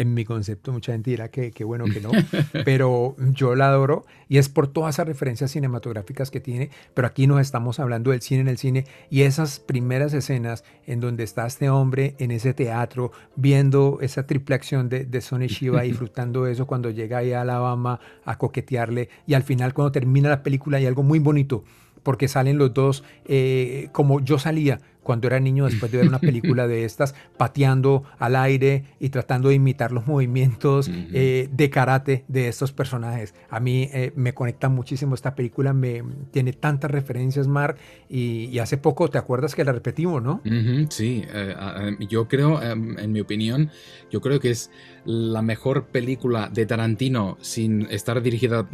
en mi concepto, mucha gente dirá que, que bueno que no, [LAUGHS] pero yo la adoro y es por todas esas referencias cinematográficas que tiene, pero aquí nos estamos hablando del cine en el cine y esas primeras escenas en donde está este hombre en ese teatro viendo esa triple acción de, de Sonny Shiva, [LAUGHS] disfrutando eso cuando llega ahí a Alabama a coquetearle y al final cuando termina la película hay algo muy bonito porque salen los dos eh, como yo salía cuando era niño después de ver una [LAUGHS] película de estas, pateando al aire y tratando de imitar los movimientos eh, de karate de estos personajes. A mí eh, me conecta muchísimo esta película, me tiene tantas referencias, Mar, y, hace poco, ¿te acuerdas que la repetimos, no? sí, eh, yo creo, em, en mi opinión, yo creo que es la mejor película de Tarantino sin estar dirigida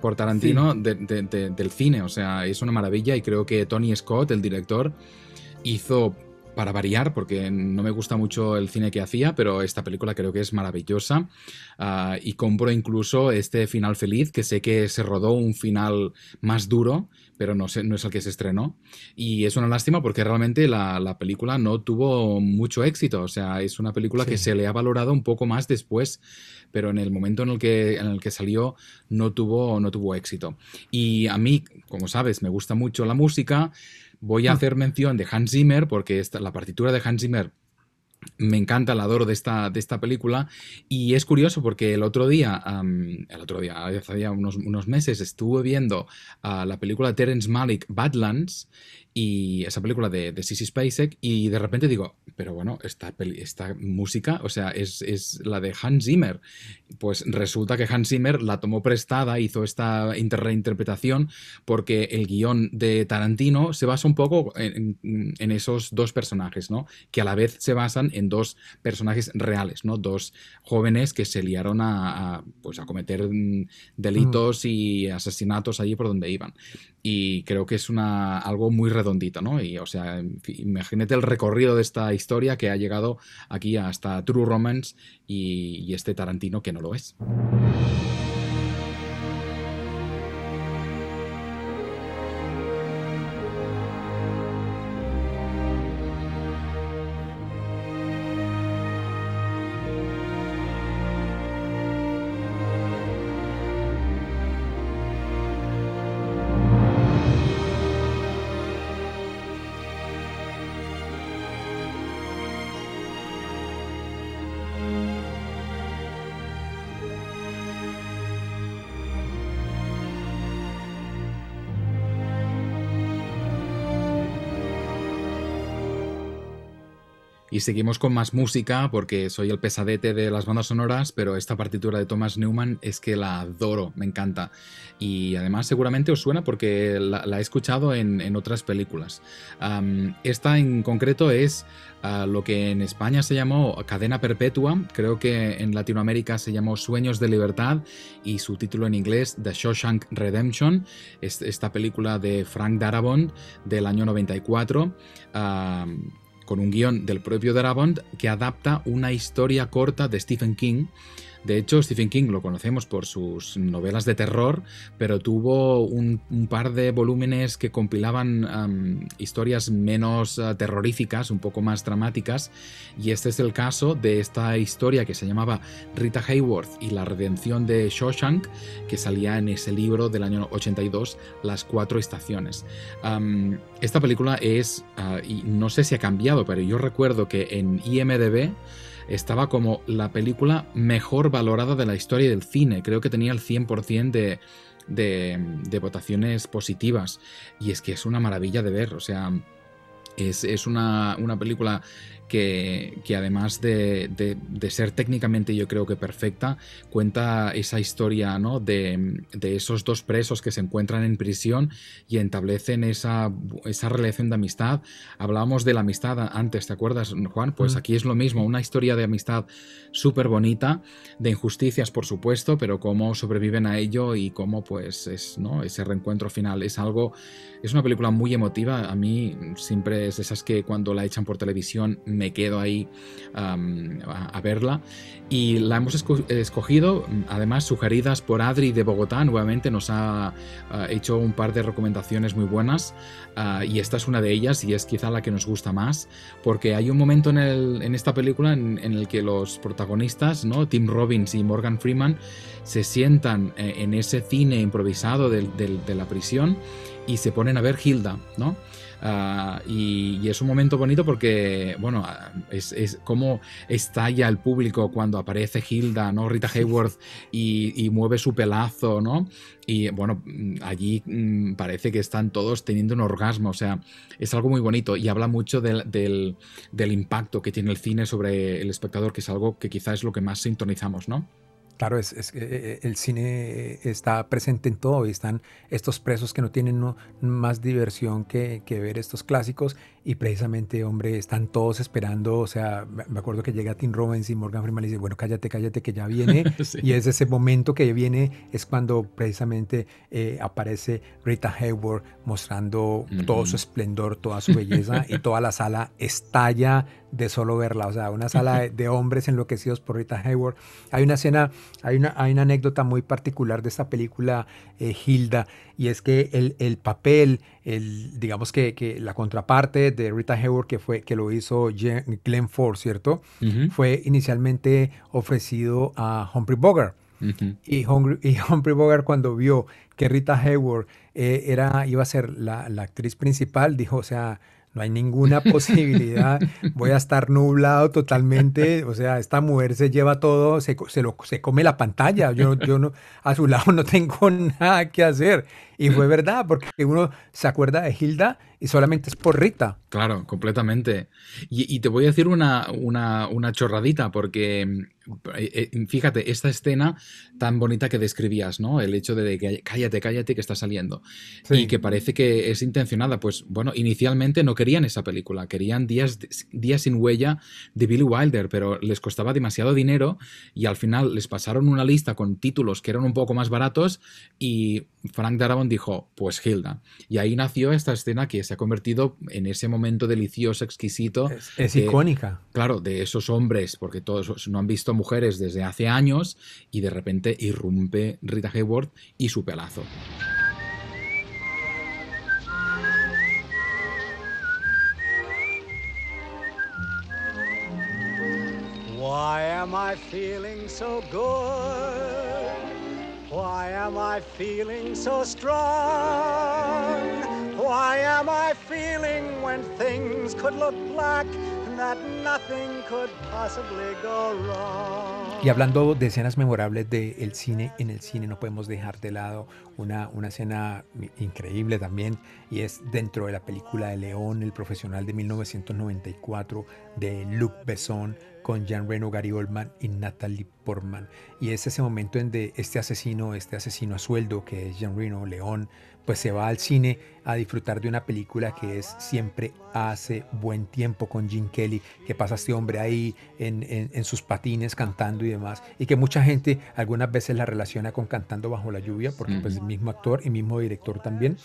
por Tarantino del cine. O sea, es una maravilla y creo que Tony Scott, el director, hizo para variar, porque no me gusta mucho el cine que hacía, pero esta película creo que es maravillosa. Ah, y compro incluso este final feliz, que sé que se rodó un final más duro, pero no, sé, no es el que se estrenó. Y es una lástima porque realmente la, película no tuvo mucho éxito. O sea, es una película que se le ha valorado un poco más después, pero en el momento en el que, en el que salió no tuvo, no tuvo éxito. Y a mí, como sabes, me gusta mucho la música. Voy a ah. hacer mención de Hans Zimmer porque esta, la partitura de Hans Zimmer me encanta, la adoro de esta, de esta película. Y es curioso porque el otro día, el otro día, hace unos, unos meses, estuve viendo ah, la película de Terence Malick, Badlands, y esa película de, de Sissy Spacek y de repente digo, pero bueno, esta, esta música, o sea, es, es, la de Hans Zimmer. Pues resulta que Hans Zimmer la tomó prestada, hizo esta reinterpretación porque el guion de Tarantino se basa un poco en, en, esos dos personajes, ¿no? Que a la vez se basan en dos personajes reales, ¿no? Dos jóvenes que se liaron a, pues a cometer mm, delitos mm. y asesinatos allí por donde iban y creo que es una, algo muy redondito, ¿no? Y, o sea, imagínate el recorrido de esta historia que ha llegado aquí hasta True Romance y, y este Tarantino que no lo es. Y seguimos con más música porque soy el pesadete de las bandas sonoras, pero esta partitura de Thomas Newman es que la adoro, me encanta. Y además seguramente os suena porque la, he escuchado en, otras películas. esta en concreto es ah, lo que en España se llamó Cadena Perpetua, creo que en Latinoamérica se llamó Sueños de Libertad y su título en inglés The Shawshank Redemption, esta película de Frank Darabont del año 94 con un guion del propio Darabont que adapta una historia corta de Stephen King de hecho, Stephen King lo conocemos por sus novelas de terror, pero tuvo un, par de volúmenes que compilaban historias menos ah, terroríficas, un poco más dramáticas, y este es el caso de esta historia que se llamaba Rita Hayworth y la redención de Shawshank, que salía en ese libro del año 82, Las cuatro estaciones. esta película es, ah, no sé si ha cambiado, pero yo recuerdo que en IMDB, estaba como la película mejor valorada de la historia del cine. Creo que tenía el 100% de, de, de, votaciones positivas. Y es que es una maravilla de ver. O sea, es, es una, una, película que, además de, ser técnicamente yo creo que perfecta, cuenta esa historia ¿no? de, esos dos presos que se encuentran en prisión y establecen esa, esa relación de amistad. Hablábamos de la amistad antes, ¿te acuerdas, Juan? Pues mm. aquí es lo mismo, una historia de amistad súper bonita, de injusticias por supuesto, pero cómo sobreviven a ello y cómo pues es ¿no? ese reencuentro final. Es algo, es una película muy emotiva, a mí siempre es de esas que cuando la echan por televisión me quedo ahí a, verla. Y la hemos esco- escogido, además sugeridas por Adri de Bogotá, nuevamente nos ha hecho un par de recomendaciones muy buenas ah, y esta es una de ellas y es quizá la que nos gusta más porque hay un momento en, el- en esta película en, el que los protagonistas, ¿no? Tim Robbins y Morgan Freeman, se sientan eh, en ese cine improvisado del- de la prisión y se ponen a ver Hilda, ¿no? Ah, y, y es un momento bonito porque, bueno, ah, es, es como estalla el público cuando aparece Hilda, ¿no? Rita Hayworth y, y mueve su pelazo, ¿no? Y bueno, mm, allí mm, parece que están todos teniendo un orgasmo, o sea, es algo muy bonito y habla mucho del, del, del impacto que tiene el cine sobre el espectador, que es algo que quizás es lo que más sintonizamos, ¿no? Claro, es, es- eh, el cine está presente en todo y están estos presos que no tienen más diversión que ver estos clásicos y precisamente, hombre, están todos esperando, o sea, me acuerdo que llega Tim Robbins y Morgan Freeman y dice, bueno, cállate, cállate, que ya viene. [LAUGHS] Sí. Y es ese momento que viene, es cuando precisamente eh, aparece Rita Hayworth mostrando todo su esplendor, toda su belleza y toda la sala estalla de solo verla, o sea, una sala de, [LAUGHS] de hombres enloquecidos por Rita Hayworth. Hay una escena, hay una, hay una anécdota muy particular de esta película eh, Hilda y es que el, el papel, el, digamos que, que la contraparte de Rita Hayworth que fue que lo hizo Jen- Glenn Ford, ¿cierto? Fue inicialmente ofrecido a Humphrey Bogart. Y Humphrey, y Humphrey Bogart cuando vio que Rita Hayworth eh, era, iba a ser la, la actriz principal, dijo, o sea, no hay ninguna [LAUGHS] posibilidad, voy a estar nublado totalmente, o sea, esta mujer se lleva todo, se, se, lo, se come la pantalla, yo, yo no, a su lado no tengo [LAUGHS] nada que hacer. Y fue verdad, porque uno se acuerda de Hilda y solamente es por Rita. Claro, completamente. Y, y te voy a decir una, una, una chorradita, porque eh, eh, fíjate, esta escena tan bonita que describías, ¿no? El hecho de que cállate, cállate que está saliendo. Sí. Y que parece que es intencionada. Pues bueno, inicialmente no querían esa película, querían Días, Días sin huella de Billy Wilder, pero les costaba demasiado dinero y al final les pasaron una lista con títulos que eran un poco más baratos y Frank Darabont dijo, pues Hilda. Y ahí nació esta escena que se ha convertido en ese momento delicioso, exquisito. Es, icónica. Claro, de esos hombres, porque todos no han visto mujeres desde hace años y de repente irrumpe Rita Hayworth y su pelazo. Why am I feeling so good? Why am I feeling so strong? Why am I feeling when things could look black Y hablando de escenas memorables del cine, en el cine no podemos dejar de lado una, una escena increíble también, y es dentro de la película de León, el profesional de 1994, de Luc Besson, con Jean Reno, Gary Oldman y Natalie Portman. Y es ese momento en de este asesino, este asesino a sueldo, que es Jean Reno, León, pues se va al cine a disfrutar de una película que es Siempre hace buen tiempo con Jim Kelly, que pasa este hombre ahí en, en- en sus patines cantando y demás, y que mucha gente algunas veces la relaciona con Cantando bajo la lluvia, porque pues el mismo actor y mismo director también.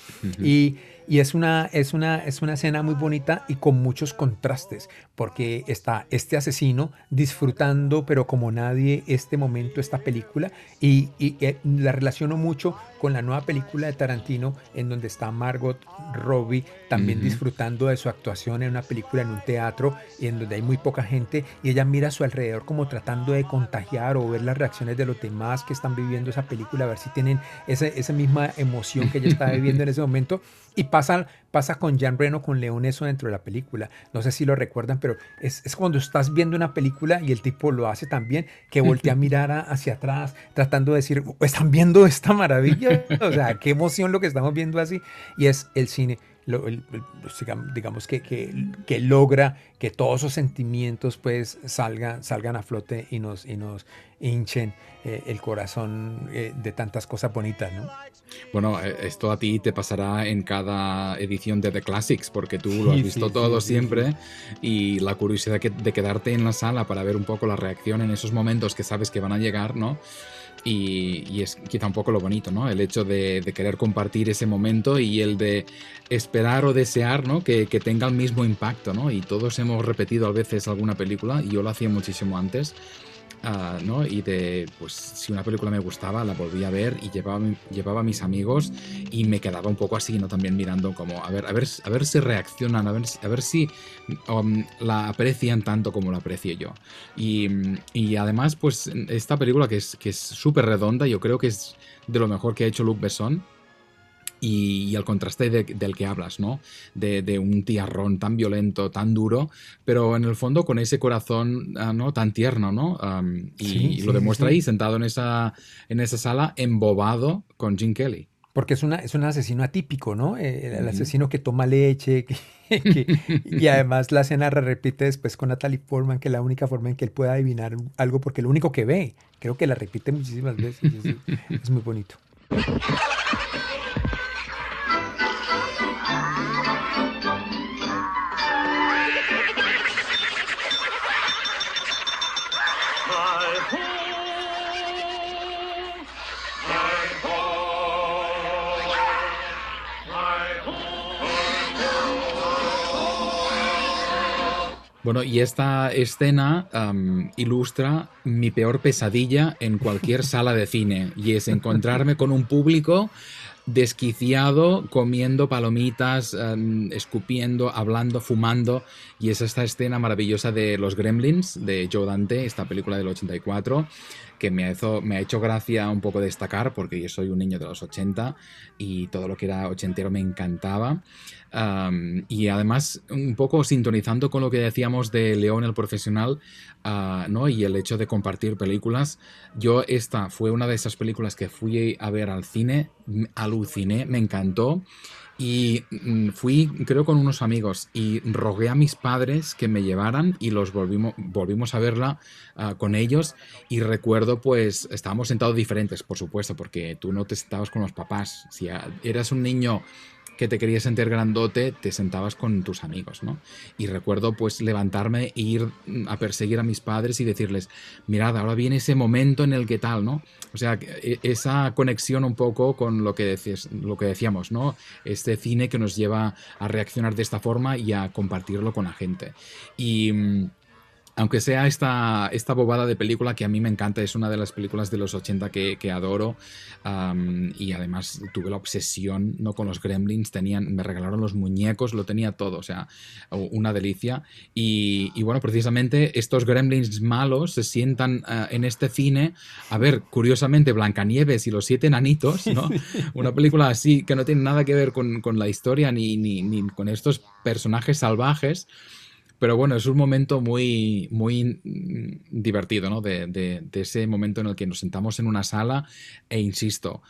Y, y es, una, es, una, es una escena muy bonita y con muchos contrastes, porque está este asesino disfrutando, pero como nadie, este momento, esta película, y, y, eh, la relaciono mucho con la nueva película de Tarantino, en donde está Margot Robbie también disfrutando de su actuación en una película, en un teatro, y en donde hay muy poca gente, y ella mira a su alrededor como tratando de contagiar o ver las reacciones de los demás que están viviendo esa película, a ver si tienen esa, esa misma emoción que ella está viviendo en ese momento. Y pasa, pasa con Jan Reno, con León, eso dentro de la película. No sé si lo recuerdan, pero es, es cuando estás viendo una película y el tipo lo hace también, que voltea a mirar a- hacia atrás, tratando de decir, ¿están viendo esta maravilla? [LAUGHS] O sea, qué emoción lo que estamos viendo así. Y es el cine, lo- el- el- digam- digamos que, que, que logra que todos esos sentimientos pues salgan, salgan a flote y nos, y nos hinchen eh, el corazón eh, de tantas cosas bonitas, ¿no? Bueno, eh, esto a ti te pasará en cada edición de The Classics, porque tú lo has visto sí, todo sí, siempre y la curiosidad que- de quedarte en la sala para ver un poco la reacción en esos momentos que sabes que van a llegar, ¿no? Y, y es quizá un poco lo bonito, ¿no? El hecho de, querer compartir ese momento y el de esperar o desear, ¿no? Que tenga el mismo impacto, ¿no? Y todos hemos repetido a veces alguna película, y yo lo hacía muchísimo antes, ¿no? Y de, pues, si una película me gustaba, la volvía a ver y llevaba, llevaba a mis amigos y me quedaba un poco así, ¿no? También mirando como, a ver, a ver, a ver si reaccionan, a ver, a ver si um, la aprecian tanto como la aprecio yo. Y, y además, pues, esta película que es que es súper redonda, yo creo que es de lo mejor que ha hecho Luc Besson y, y el contraste de- del que hablas, ¿no? De, de un tiarrón tan violento, tan duro, pero en el fondo con ese corazón, ah, ¿no? Tan tierno, ¿no? Am, y, Sí, y lo sí, demuestra sí. ahí, sentado en esa, en esa sala, embobado con Jim Kelly. Porque es, una, es un asesino atípico, ¿no? Eh, el, el asesino que toma leche, que- [LAUGHS] que- y además la escena repite después con Natalie Portman, que la única forma en que él puede adivinar algo, porque lo único que ve, creo que la repite muchísimas veces. Es, es muy bonito. Bueno, y esta escena ilustra mi peor pesadilla en cualquier [LAUGHS] sala de cine, y es encontrarme con un público desquiciado, comiendo palomitas, escupiendo, hablando, fumando, y es esta escena maravillosa de Los Gremlins, de Joe Dante, esta película del 84, que me ha, hecho, me ha hecho gracia un poco destacar, porque yo soy un niño de los 80 y todo lo que era ochentero me encantaba. Y además, un poco sintonizando con lo que decíamos de León el profesional, ah, ¿no? Y el hecho de compartir películas. Yo, esta fue una de esas películas que fui a ver al cine, aluciné, me encantó. Y mm, fui, creo, con unos amigos y rogué a mis padres que me llevaran y los volvimos, volvimos a verla ah, con ellos. Y recuerdo, pues, estábamos sentados diferentes, por supuesto, porque tú no te sentabas con los papás. Si eras un niño que te querías sentir grandote, te sentabas con tus amigos, ¿no? Y recuerdo pues levantarme e ir mm, a perseguir a mis padres y decirles, mirad, ahora viene ese momento en el que tal, ¿no? O sea, que, e- esa conexión un poco con lo que, decías, lo que decíamos, ¿no? Este cine que nos lleva a reaccionar de esta forma y a compartirlo con la gente. Y... aunque sea esta, esta bobada de película que a mí me encanta, es una de las películas de los 80 que, que adoro y además tuve la obsesión ¿no? con los gremlins, tenían, me regalaron los muñecos, lo tenía todo, o sea, una delicia. Y, y bueno, precisamente estos gremlins malos se sientan ah, en este cine a ver, curiosamente, Blancanieves y los siete enanitos, ¿no? [LAUGHS] Una película así que no tiene nada que ver con, con la historia ni, ni, ni con estos personajes salvajes. Pero bueno, es un momento muy, muy mm, divertido, ¿no? De, de- de ese momento en el que nos sentamos en una sala e, insisto,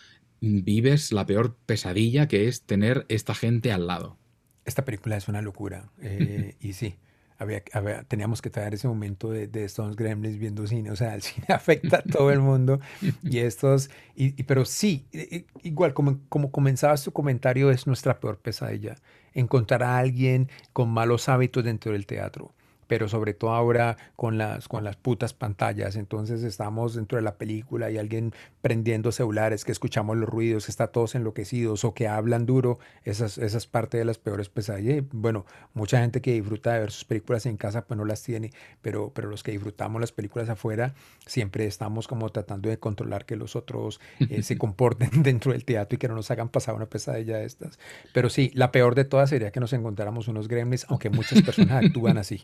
vives la peor pesadilla que es tener esta gente al lado. Esta película es una locura. eh, [LAUGHS] y sí, había, había- teníamos que traer ese momento de, de estos gremlins viendo cine. O sea, el [LAUGHS] cine afecta a todo el mundo. Y [LAUGHS] estos, y, y- pero sí, i- i- igual como, como comenzabas tu comentario, es nuestra peor pesadilla. Encontrar a alguien con malos hábitos dentro del teatro. Pero sobre todo ahora con las, con las putas pantallas. Entonces estamos dentro de la película y alguien prendiendo celulares, que escuchamos los ruidos, que está todos enloquecidos o que hablan duro. Esas, esas parte de las peores pesadillas. Y, Bueno, mucha gente que disfruta de ver sus películas en casa, pues no las tiene, pero, pero los que disfrutamos las películas afuera, siempre estamos como tratando de controlar que los otros eh, se [LAUGHS] comporten [LAUGHS] dentro del teatro y que no nos hagan pasar una pesadilla de estas. Pero sí, la peor de todas sería que nos encontráramos unos gremlins, aunque muchas personas actúan así.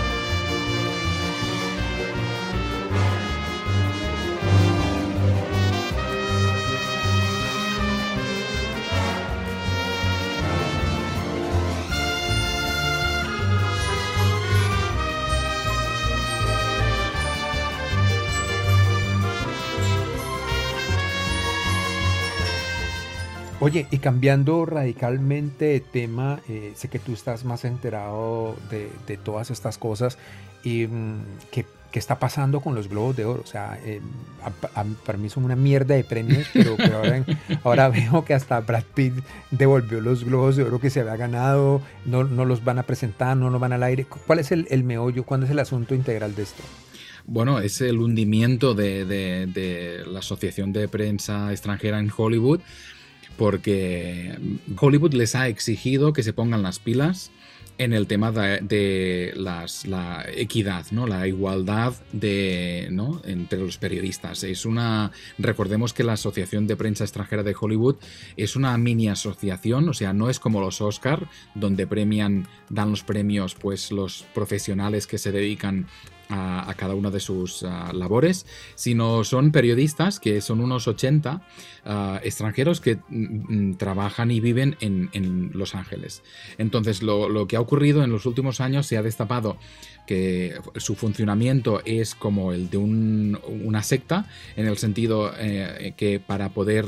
Oye, y cambiando radicalmente de tema, eh, sé que tú estás más enterado de, de todas estas cosas. Y, mm, ¿qué, qué está pasando con los Globos de Oro? O sea, eh, a- a- para mí son una mierda de premios, pero, pero ahora, [LAUGHS] ahora veo que hasta Brad Pitt devolvió los Globos de Oro que se había ganado, no, no los van a presentar, no los van al aire. ¿Cuál es el, el meollo? ¿Cuál es el asunto integral de esto? bueno, es el hundimiento de, de- de la Asociación de Prensa Extranjera en Hollywood, porque Hollywood les ha exigido que se pongan las pilas en el tema de, las, la equidad, ¿no? la igualdad de, ¿no? entre los periodistas. Es una, recordemos que la Asociación de Prensa Extranjera de Hollywood es una mini asociación, o sea, no es como los Oscar, donde premian, dan los premios pues los profesionales que se dedican a, cada una de sus ah, labores, sino son periodistas que son unos 80 ah, extranjeros que mm, mm, trabajan y viven en, en Los Ángeles. Entonces, lo, lo que ha ocurrido en los últimos años se ha destapado que su funcionamiento es como el de un- una secta, en el sentido eh, que para poder...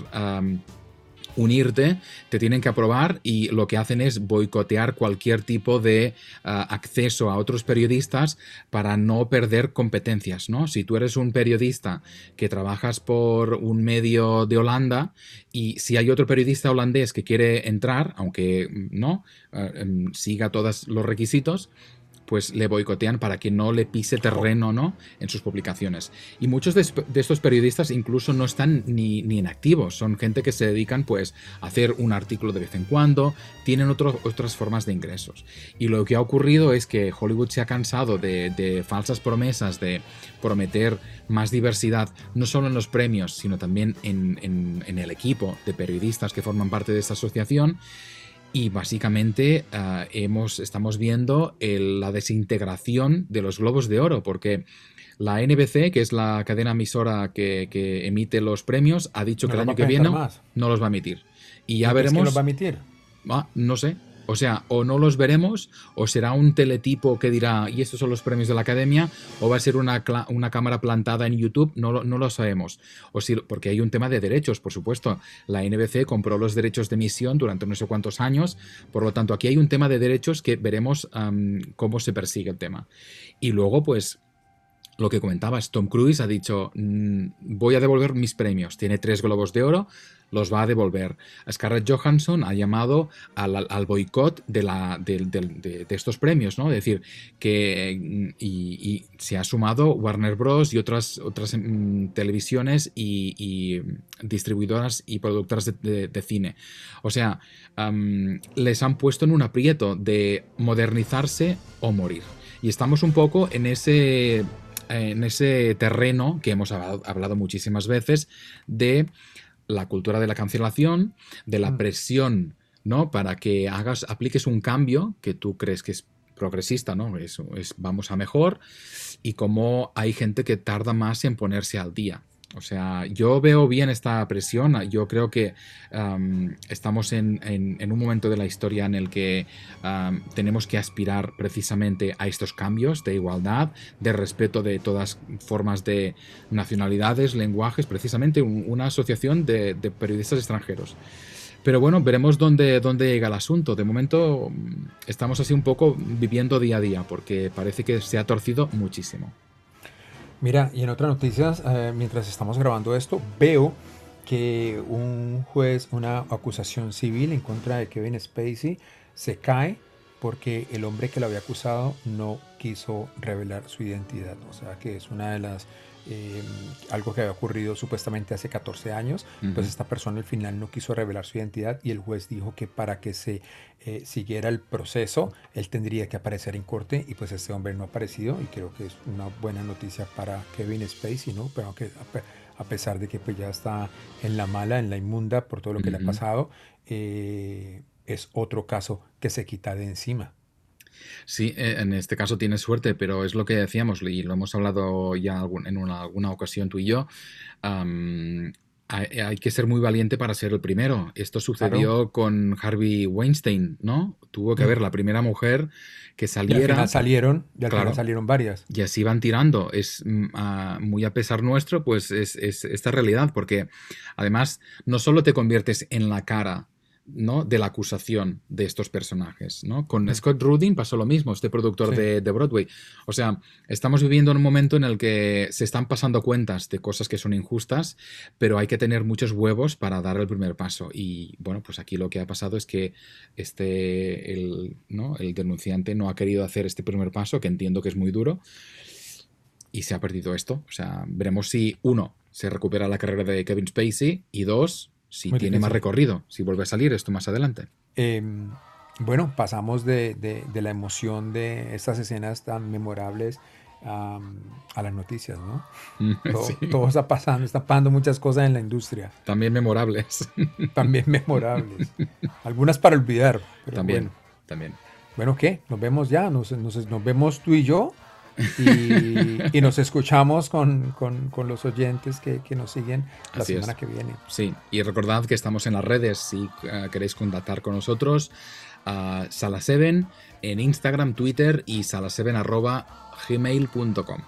unirte, te tienen que aprobar y lo que hacen es boicotear cualquier tipo de ah, acceso a otros periodistas para no perder competencias, ¿no? Si tú eres un periodista que trabajas por un medio de Holanda y si hay otro periodista holandés que quiere entrar, aunque no ah, em, siga todos los requisitos, pues le boicotean para que no le pise terreno ¿no? en sus publicaciones. Y muchos de, estos periodistas incluso no están ni, ni en activos, son gente que se dedican pues a hacer un artículo de vez en cuando, tienen otro- otras formas de ingresos. Y lo que ha ocurrido es que Hollywood se ha cansado de, de falsas promesas, de prometer más diversidad, no solo en los premios, sino también en, en- en el equipo de periodistas que forman parte de esta asociación. Y básicamente ah, hemos, estamos viendo el- la desintegración de los globos de oro, porque la NBC, que es la cadena emisora que, que emite los premios, ha dicho No que el año que viene más. no los va a emitir. Y ya ¿Tú crees que veremos. los va a emitir? Ah, no sé. O sea, o no los veremos, o será un teletipo que dirá, y estos son los premios de la academia, o va a ser una, una cámara plantada en YouTube, no no lo sabemos. O si, porque hay un tema de derechos, por supuesto. La NBC compró los derechos de emisión durante no sé cuántos años, por lo tanto, aquí hay un tema de derechos que veremos cómo se persigue el tema. Y luego, pues, lo que comentabas, Tom Cruise ha dicho, "Mm, voy a devolver mis premios, tiene tres globos de oro, los va a devolver. Scarlett Johansson ha llamado al, boicot de, estos premios, ¿no? Es decir, que y, se ha sumado Warner Bros. y otras, otras mm, televisiones y, distribuidoras y productoras de, cine. O sea, les han puesto en un aprieto de modernizarse o morir. Y estamos un poco en ese en ese terreno que hemos hablado muchísimas veces de la cultura de la cancelación, de la presión, ¿no? Para que hagas, apliques un cambio que tú crees que es progresista, ¿no? Es, es vamos a mejor y cómo hay gente que tarda más en ponerse al día. O sea, yo veo bien esta presión. Yo creo que am, estamos en, un momento de la historia en el que tenemos que aspirar precisamente a estos cambios de igualdad, de respeto de todas formas de nacionalidades, lenguajes, precisamente un- una asociación de, de periodistas extranjeros. Pero bueno, veremos dónde, dónde llega el asunto. De momento mm, estamos así un poco viviendo día a día, porque parece que se ha torcido muchísimo. Mira, y en otras noticias, eh, mientras estamos grabando esto, veo que un juez, una acusación civil en contra de Kevin Spacey se cae porque el hombre que lo había acusado no quiso revelar su identidad. O sea, que es una de las... eh, algo que había ocurrido supuestamente hace 14 años, pues Ujú. esta persona al final no quiso revelar su identidad y el juez dijo que para que se eh, siguiera el proceso, él tendría que aparecer en corte y pues este hombre no ha aparecido y creo que es una buena noticia para Kevin Spacey, ¿no? Pero que a, pe- a pesar de que pues ya está en la mala, en la inmunda por todo lo que le ha pasado, eh, es otro caso que se quita de encima. Sí, eh, en este caso tienes suerte, pero es lo que decíamos y lo hemos hablado ya en una- alguna ocasión tú y yo. hay, que ser muy valiente para ser el primero. Esto sucedió con Harvey Weinstein, ¿no? Tuvo que Mm. haber la primera mujer que Y al saliera. final salieron, y al Claro. final salieron varias. Y así van tirando. Es mm, ah, muy a pesar nuestro, pues es, es esta realidad, porque además no solo te conviertes en la cara ¿no? de la acusación de estos personajes. ¿no? Con Mm. Scott Rudin pasó lo mismo, este productor Sí. de, de Broadway. O sea, estamos viviendo en un momento en el que se están pasando cuentas de cosas que son injustas, pero hay que tener muchos huevos para dar el primer paso. Y bueno, pues aquí lo que ha pasado es que este, el, ¿no? el denunciante no ha querido hacer este primer paso, que entiendo que es muy duro. y se ha perdido esto. O sea, veremos si, uno, se recupera la carrera de Kevin Spacey y dos, si Muy tiene más recorrido, si vuelve a salir esto más adelante. Eh, bueno, pasamos de, de- de la emoción de estas escenas tan memorables am, a las noticias, ¿no? Todo, Sí. todo está pasando, está pasando muchas cosas en la industria, También memorables. también [LAUGHS] memorables. Algunas para olvidar, pero También, bueno. también. Bueno, ¿qué? Nos vemos ya, nos, nos- nos vemos tú y yo y, y nos escuchamos con, con- con los oyentes que, que nos siguen la Así es. semana que viene. Sí, y recordad que estamos en las redes si eh, queréis contactar con nosotros. a Sala7 en Instagram, Twitter y sala7 arroba gmail.com.